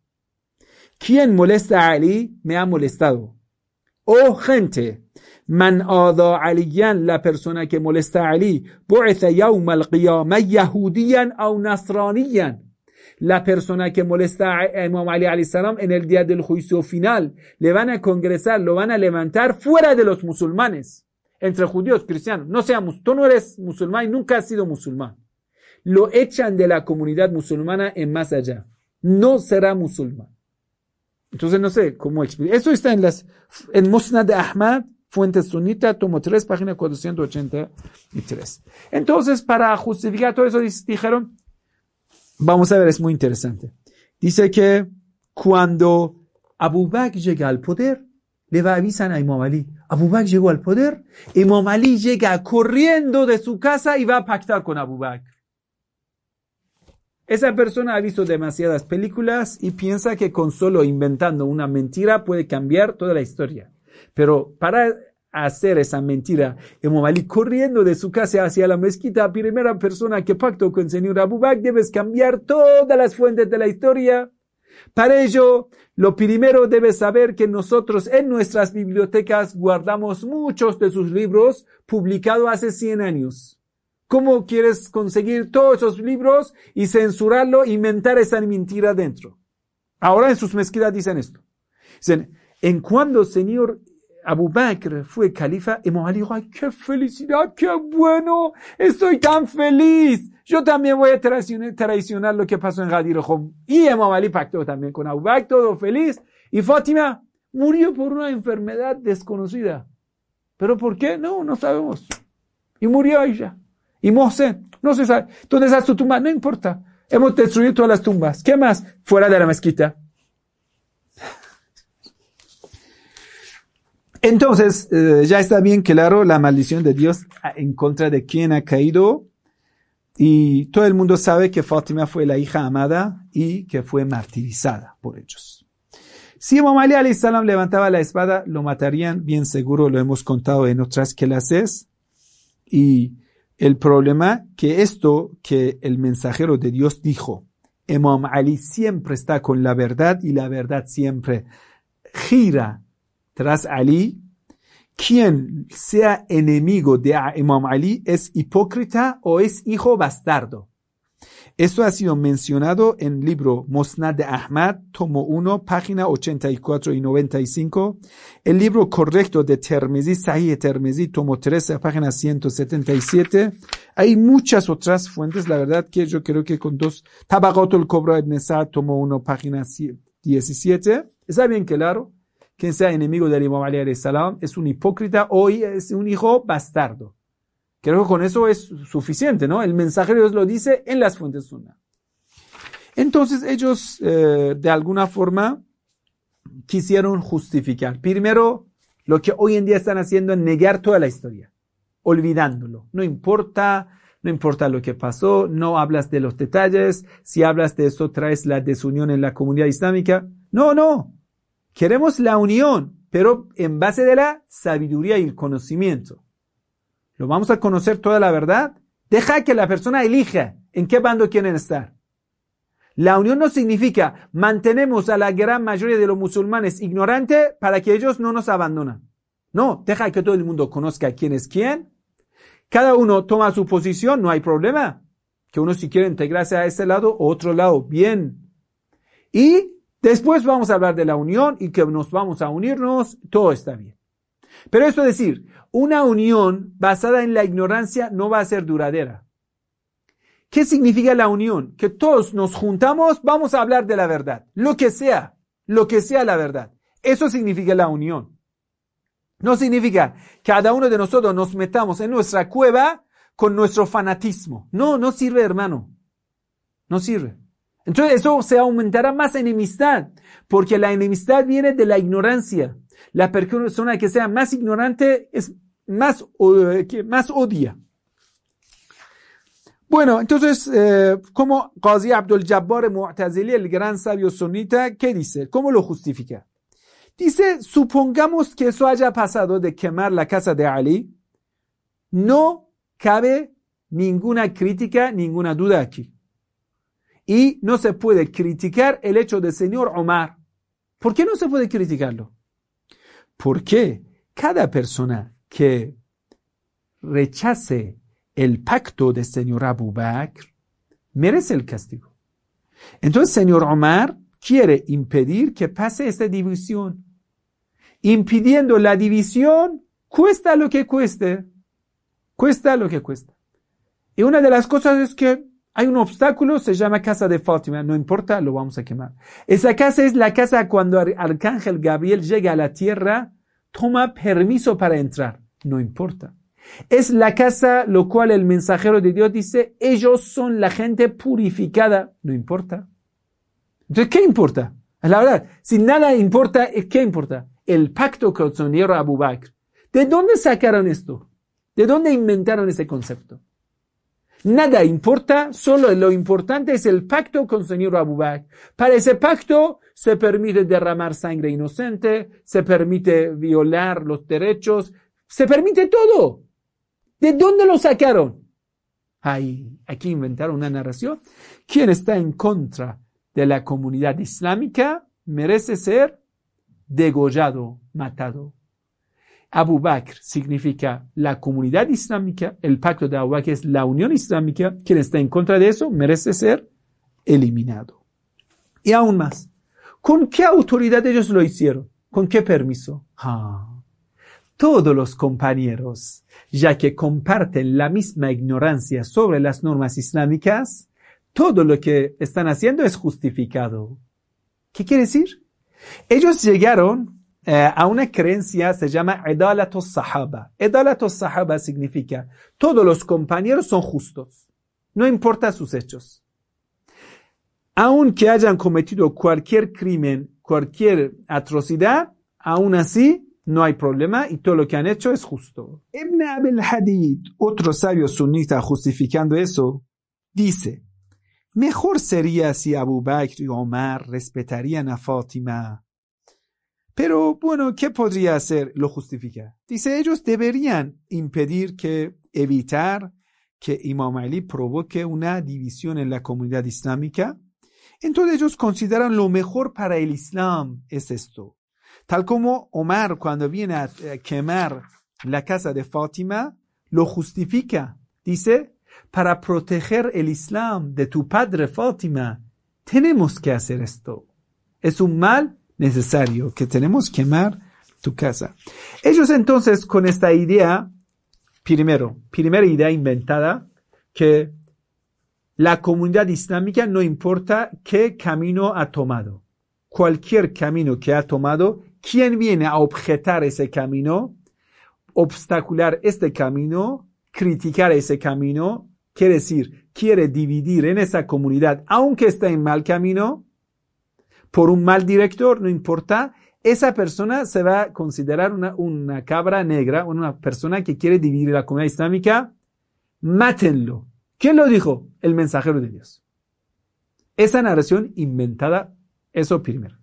A: ¿Quién molesta a Ali? Me ha molestado. oh gente, man ada aliyan, la persona que molesta a Ali, bu'itha yawm al-qiyamah o. La persona que molesta a Imam Ali salam en el día del juicio final, le van a congresar, lo van a levantar fuera de los musulmanes, entre judíos, cristianos. No seamos, tú no eres musulmán y nunca has sido musulmán. Lo echan de la comunidad musulmana en más allá. No será musulmán. Entonces no sé cómo explicar. Eso está en las, en Musnad de Ahmad, Fuente Sunita, tomo 3, página 483. Entonces, para justificar todo eso, dijeron, vamos a ver, es muy interesante. Dice que cuando Abu Bakr llega al poder, le va a Imam Ali. Abu Bakr llegó al poder, Imam Ali llega corriendo de su casa y va a pactar con Abu Bakr. Esa persona ha visto demasiadas películas y piensa que con solo inventando una mentira puede cambiar toda la historia. Pero para hacer esa mentira, Imam Ali corriendo de su casa hacia la mezquita, primera persona que pactó con el señor Abu Bakr, debes cambiar todas las fuentes de la historia. Para ello, lo primero debes saber que nosotros en nuestras bibliotecas guardamos muchos de sus libros publicados hace 100 años. ¿Cómo quieres conseguir todos esos libros y censurarlo, inventar esa mentira dentro? Ahora en sus mezquitas dicen esto. Dicen, en cuando señor Abu Bakr fue califa, Imam dijo, ay, qué felicidad, qué bueno, estoy tan feliz. Yo también voy a traicionar, lo que pasó en Ghadir Y Imam Ali pactó también con Abu Bakr, todo feliz. Y Fátima murió por una enfermedad desconocida. ¿Pero por qué? No, no sabemos. Y murió ella. Y Mosé, no se sabe. ¿Dónde está su tumba? No importa. Hemos destruido todas las tumbas. ¿Qué más? Fuera de la mezquita. Entonces, eh, ya está bien claro la maldición de Dios en contra de quien ha caído. Y todo el mundo sabe que Fátima fue la hija amada y que fue martirizada por ellos. Si Imam Ali salam levantaba la espada, lo matarían, bien seguro, lo hemos contado en otras clases. Y el problema que esto que el mensajero de Dios dijo, Imam Ali siempre está con la verdad y la verdad siempre gira tras Ali, quien sea enemigo de Imam Ali es hipócrita o es hijo bastardo. Esto ha sido mencionado en el libro Mosnad de Ahmad, tomo 1, página 84 y 95. El libro correcto de Termizi, Sahih Termizi, tomo 13, página 177. Hay muchas otras fuentes, la verdad que yo creo que con dos. Tabagatul Cobra Ibn Sa'd, tomo 1, página 17. Está bien claro quien sea enemigo del Imam Ali salam es un hipócrita o es un hijo bastardo. Creo que con eso es suficiente, ¿no? El mensajero Dios lo dice en las fuentes sunna. Entonces ellos, eh, de alguna forma, quisieron justificar. Primero, lo que hoy en día están haciendo es negar toda la historia, olvidándolo. No importa, no importa lo que pasó, no hablas de los detalles, si hablas de eso traes la desunión en la comunidad islámica. No, no, Queremos la unión, pero en base de la sabiduría y el conocimiento. ¿Lo vamos a conocer toda la verdad? Deja que la persona elija en qué bando quieren estar. La unión no significa mantenemos a la gran mayoría de los musulmanes ignorantes para que ellos no nos abandonen. No, deja que todo el mundo conozca quién es quién. Cada uno toma su posición, no hay problema. Que uno si quiere integrarse a este lado o otro lado, bien. Y Después vamos a hablar de la unión y que nos vamos a unirnos, todo está bien. Pero esto es decir, una unión basada en la ignorancia no va a ser duradera. ¿Qué significa la unión? Que todos nos juntamos, vamos a hablar de la verdad, lo que sea, lo que sea la verdad. Eso significa la unión. No significa que cada uno de nosotros nos metamos en nuestra cueva con nuestro fanatismo. No, no sirve, hermano. No sirve. Entonces eso se aumentará más enemistad, porque la enemistad viene de la ignorancia. La persona que sea más ignorante es más, que más odia. Bueno, entonces, eh, como Qazi Abdul Jabbar Mu'tazili, el gran sabio sunita, ¿qué dice? ¿Cómo lo justifica? Dice, supongamos que eso haya pasado de quemar la casa de Ali, no cabe ninguna crítica, ninguna duda aquí. Y no se puede criticar el hecho del señor Omar. ¿Por qué no se puede criticarlo? ¿Por qué? Cada persona que rechace el pacto del señor Abu Bakr merece el castigo. Entonces, señor Omar quiere impedir que pase esta división. Impidiendo la división, cuesta lo que cueste. Cuesta lo que cuesta. Y una de las cosas es que hay un obstáculo, se llama casa de Fátima, no importa, lo vamos a quemar. Esa casa es la casa cuando el arcángel Gabriel llega a la tierra, toma permiso para entrar, no importa. Es la casa lo cual el mensajero de Dios dice, ellos son la gente purificada, no importa. Entonces, ¿qué importa? La verdad, si nada importa, ¿qué importa? El pacto señor Abu Bakr. ¿De dónde sacaron esto? ¿De dónde inventaron ese concepto? Nada importa, solo lo importante es el pacto con el señor Abu Bakr. Para ese pacto se permite derramar sangre inocente, se permite violar los derechos, se permite todo. ¿De dónde lo sacaron? Hay aquí inventaron una narración. ¿Quién está en contra de la comunidad islámica merece ser degollado, matado? Abu Bakr significa la comunidad islámica, el pacto de Abu Bakr es la unión islámica, quien está en contra de eso merece ser eliminado. Y aún más, ¿con qué autoridad ellos lo hicieron? ¿Con qué permiso? Ah, todos los compañeros, ya que comparten la misma ignorancia sobre las normas islámicas, todo lo que están haciendo es justificado. ¿Qué quiere decir? Ellos llegaron eh, a una creencia, se llama Edalatos Sahaba. Edalatos Sahaba significa todos los compañeros son justos, no importa sus hechos. Aunque hayan cometido cualquier crimen, cualquier atrocidad, aún así no hay problema y todo lo que han hecho es justo. Ibn Abel Hadid, otro sabio sunita justificando eso, dice, mejor sería si Abu Bakr y Omar respetarían a Fátima. Pero bueno, ¿qué podría hacer? Lo justifica. Dice, ellos deberían impedir que, evitar que Imam Ali provoque una división en la comunidad islámica. Entonces ellos consideran lo mejor para el Islam es esto Tal como Omar cuando viene a quemar la casa de Fátima, lo justifica. Dice, para proteger el Islam de tu padre Fátima, tenemos que hacer esto. Es un mal necesario que tenemos que quemar tu casa. Ellos entonces con esta idea, primero, primera idea inventada, que la comunidad islámica no importa qué camino ha tomado. Cualquier camino que ha tomado ¿Quién viene a objetar ese camino? Obstacular este camino, criticar ese camino, quiere decir, quiere dividir en esa comunidad, aunque esté en mal camino, por un mal director, no importa, esa persona se va a considerar una, una cabra negra, una persona que quiere dividir la comunidad islámica, mátenlo. ¿Quién lo dijo? El mensajero de Dios. Esa narración inventada, eso primero.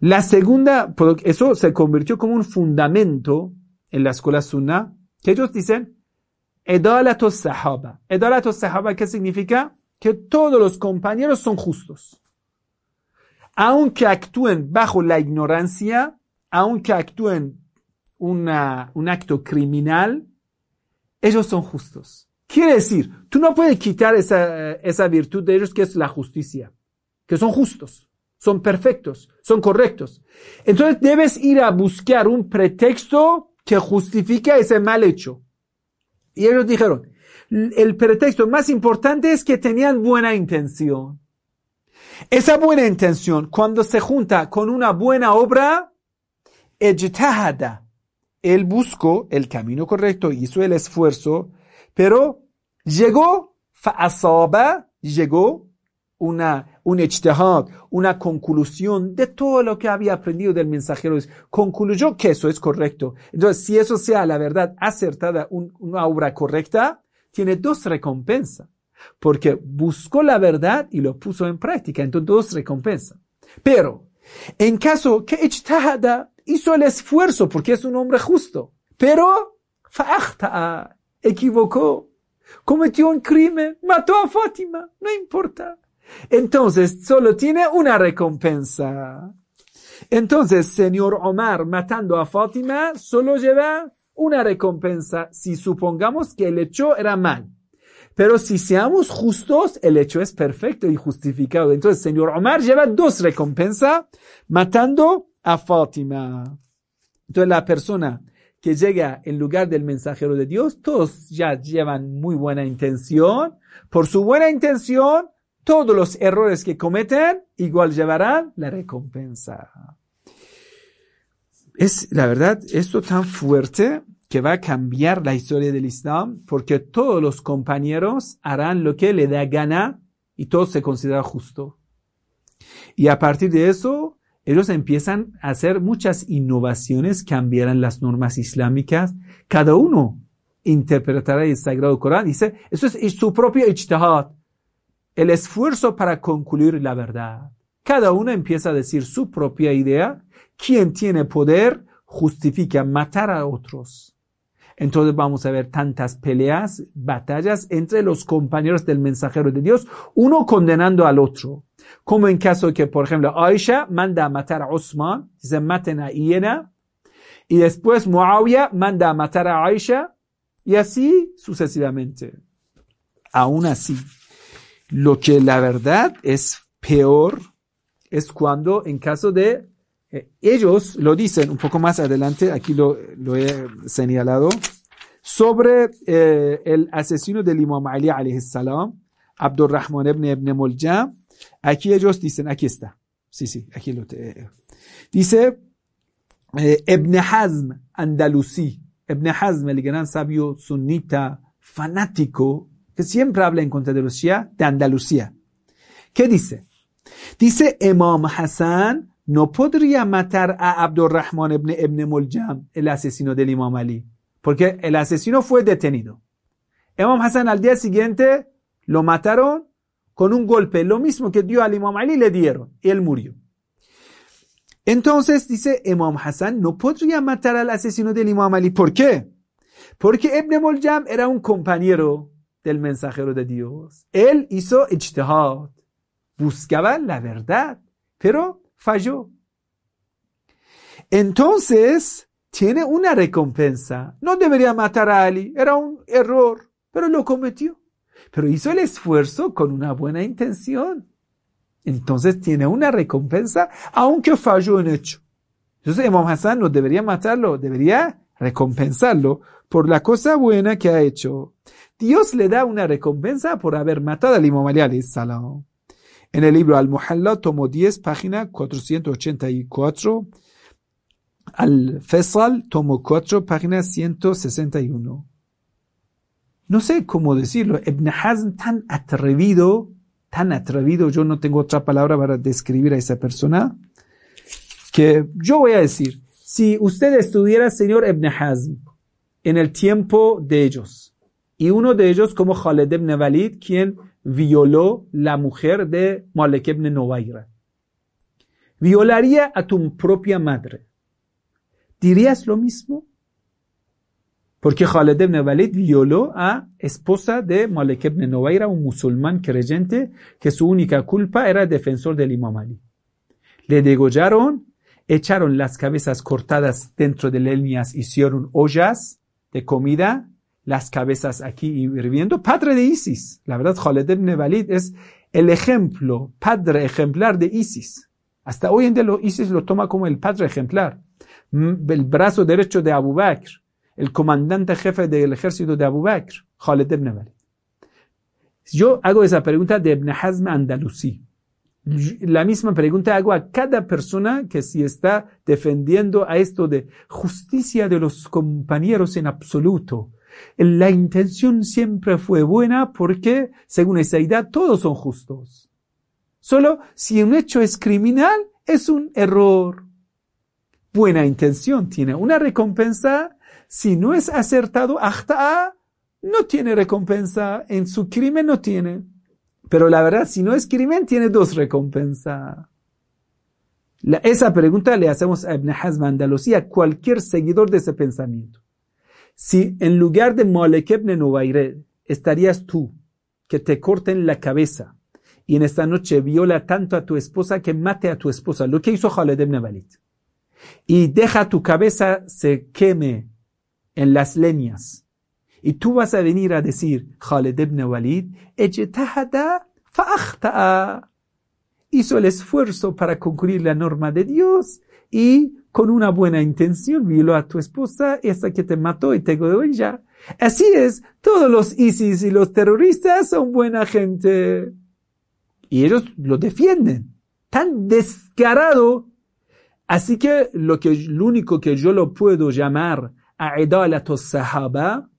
A: La segunda, eso se convirtió como un fundamento en la escuela sunna, que ellos dicen, Edalatos Sahaba. Edalatos Sahaba, ¿qué significa? Que todos los compañeros son justos. Aunque actúen bajo la ignorancia, aunque actúen un acto criminal, ellos son justos. Quiere decir, tú no puedes quitar esa, esa virtud de ellos que es la justicia, que son justos son perfectos, son correctos. Entonces debes ir a buscar un pretexto que justifique ese mal hecho. Y ellos dijeron, el pretexto más importante es que tenían buena intención. Esa buena intención, cuando se junta con una buena obra, ejtahada. Él buscó el camino correcto, hizo el esfuerzo, pero llegó, fa'asaba, llegó una, un ijtihad, una conclusión de todo lo que había aprendido del mensajero. Concluyó que eso es correcto. Entonces, si eso sea la verdad acertada, una obra correcta, tiene dos recompensas. Porque buscó la verdad y lo puso en práctica. Entonces, dos recompensas. Pero, en caso que ijtihada hizo el esfuerzo porque es un hombre justo, pero equivocó, cometió un crimen, mató a Fátima, no importa. Entonces, solo tiene una recompensa. Entonces, señor Omar matando a Fátima solo lleva una recompensa si supongamos que el hecho era mal. Pero si seamos justos, el hecho es perfecto y justificado. Entonces, señor Omar lleva dos recompensas matando a Fátima. Entonces, la persona que llega en lugar del mensajero de Dios, todos ya llevan muy buena intención. Por su buena intención, todos los errores que cometen igual llevarán la recompensa. Es la verdad esto tan fuerte que va a cambiar la historia del Islam porque todos los compañeros harán lo que le da gana y todo se considera justo. Y a partir de eso, ellos empiezan a hacer muchas innovaciones, cambiarán las normas islámicas. Cada uno interpretará el Sagrado Corán. Dice, eso es su propio ijtihad el esfuerzo para concluir la verdad. Cada uno empieza a decir su propia idea. Quien tiene poder justifica matar a otros. Entonces vamos a ver tantas peleas, batallas entre los compañeros del mensajero de Dios, uno condenando al otro. Como en caso que, por ejemplo, Aisha manda a matar a Osman, dice maten a Iena, y después Muawiyah manda a matar a Aisha, y así sucesivamente. Aún así, lo que la verdad es peor es cuando en caso de eh, ellos lo dicen un poco más adelante, aquí lo, he señalado, sobre eh, el asesino del Imam Ali alayhi salam, Abdurrahman ibn ibn Muljam, aquí ellos dicen, aquí está, sí, sí, aquí lo te, dice eh, Ibn Hazm Andalusí, Ibn Hazm, el gran sabio sunita fanático que siempre habla en contra de los de Andalucía. ¿Qué dice? Dice Imam Hassan no podría matar a Abdurrahman ibn, ibn Muljam, el asesino del Imam Ali, porque el asesino fue detenido. Imam Hassan al día siguiente lo mataron con un golpe, lo mismo que dio al Imam Ali le dieron, y él murió. Entonces dice Imam Hassan no podría matar al asesino del Imam Ali. ¿Por qué? Porque Ibn Muljam era un compañero del mensajero de Dios. Él hizo ijtihad, buscaba la verdad, pero falló. Entonces, tiene una recompensa. No debería matar a Ali, era un error, pero lo cometió. Pero hizo el esfuerzo con una buena intención. Entonces tiene una recompensa, aunque falló en hecho. Entonces Imam Hassan no debería matarlo, debería recompensarlo por la cosa buena que ha hecho. Dios le da una recompensa por haber matado al Imam Ali salam. En el libro Al-Muhalla, tomo 10, página 484. Al-Fesal, tomo 4, página 161. No sé cómo decirlo. Ibn Hazm tan atrevido, tan atrevido, yo no tengo otra palabra para describir a esa persona, que yo voy a decir, si usted estuviera, señor Ibn Hazm, en el tiempo de ellos, y uno de ellos como Khaled ibn Walid, quien violó la mujer de Malik ibn Nuwayra. Violaría a tu propia madre. ¿Dirías lo mismo? Porque Khaled ibn Walid violó a esposa de Malik ibn Nuwayra, un musulmán creyente, que su única culpa era defensor del Imam Ali. Le degollaron, echaron las cabezas cortadas dentro de leñas, hicieron ollas de comida las cabezas aquí hirviendo, padre de Isis. La verdad, Khaled ibn es el ejemplo, padre ejemplar de Isis. Hasta hoy en día Isis lo toma como el padre ejemplar. Mm, el brazo derecho de Abu Bakr, el comandante jefe del ejército de Abu Bakr, Khaled ibn. Yo hago esa pregunta de Ibn Hazm Andalusí. La misma pregunta hago a cada persona que si está defendiendo a esto de justicia de los compañeros en absoluto, la intención siempre fue buena porque, según esa idea, todos son justos. Solo si un hecho es criminal, es un error. Buena intención tiene una recompensa. Si no es acertado, hasta no tiene recompensa. En su crimen no tiene. Pero la verdad, si no es crimen, tiene dos recompensas. esa pregunta le hacemos a Ibn Hazm Andalucía, cualquier seguidor de ese pensamiento. Si en lugar de Malek ibn estarías tú, que te corten la cabeza y en esta noche viola tanto a tu esposa que mate a tu esposa, lo que hizo Khaled Walid. Y deja tu cabeza se queme en las leñas. Y tú vas a venir a decir, Khaled ibn Walid, hizo el esfuerzo para concluir la norma de Dios y con una buena intención violó a tu esposa hasta que te mató y te ella. Así es, todos los ISIS y los terroristas son buena gente. Y ellos lo defienden. Tan descarado. Así que lo, que, lo único que yo lo puedo llamar a sahaba,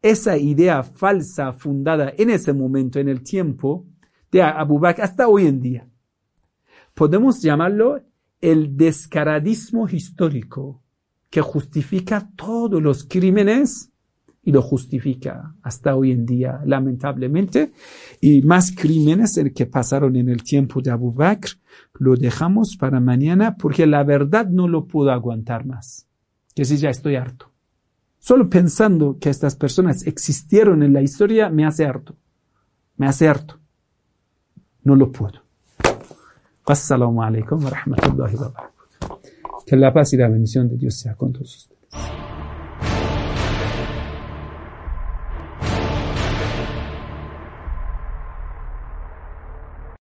A: esa idea falsa fundada en ese momento, en el tiempo de Abu Bakr, hasta hoy en día. Podemos llamarlo el descaradismo histórico que justifica todos los crímenes y lo justifica hasta hoy en día, lamentablemente. Y más crímenes el que pasaron en el tiempo de Abu Bakr, lo dejamos para mañana porque la verdad no lo puedo aguantar más. Que si ya estoy harto. Solo pensando que estas personas existieron en la historia me hace harto. Me hace harto. No lo puedo. Assalamu alaikum wa rahmatullahi wa barakatuh. Que la paz y la bendición de Dios sea con todos ustedes.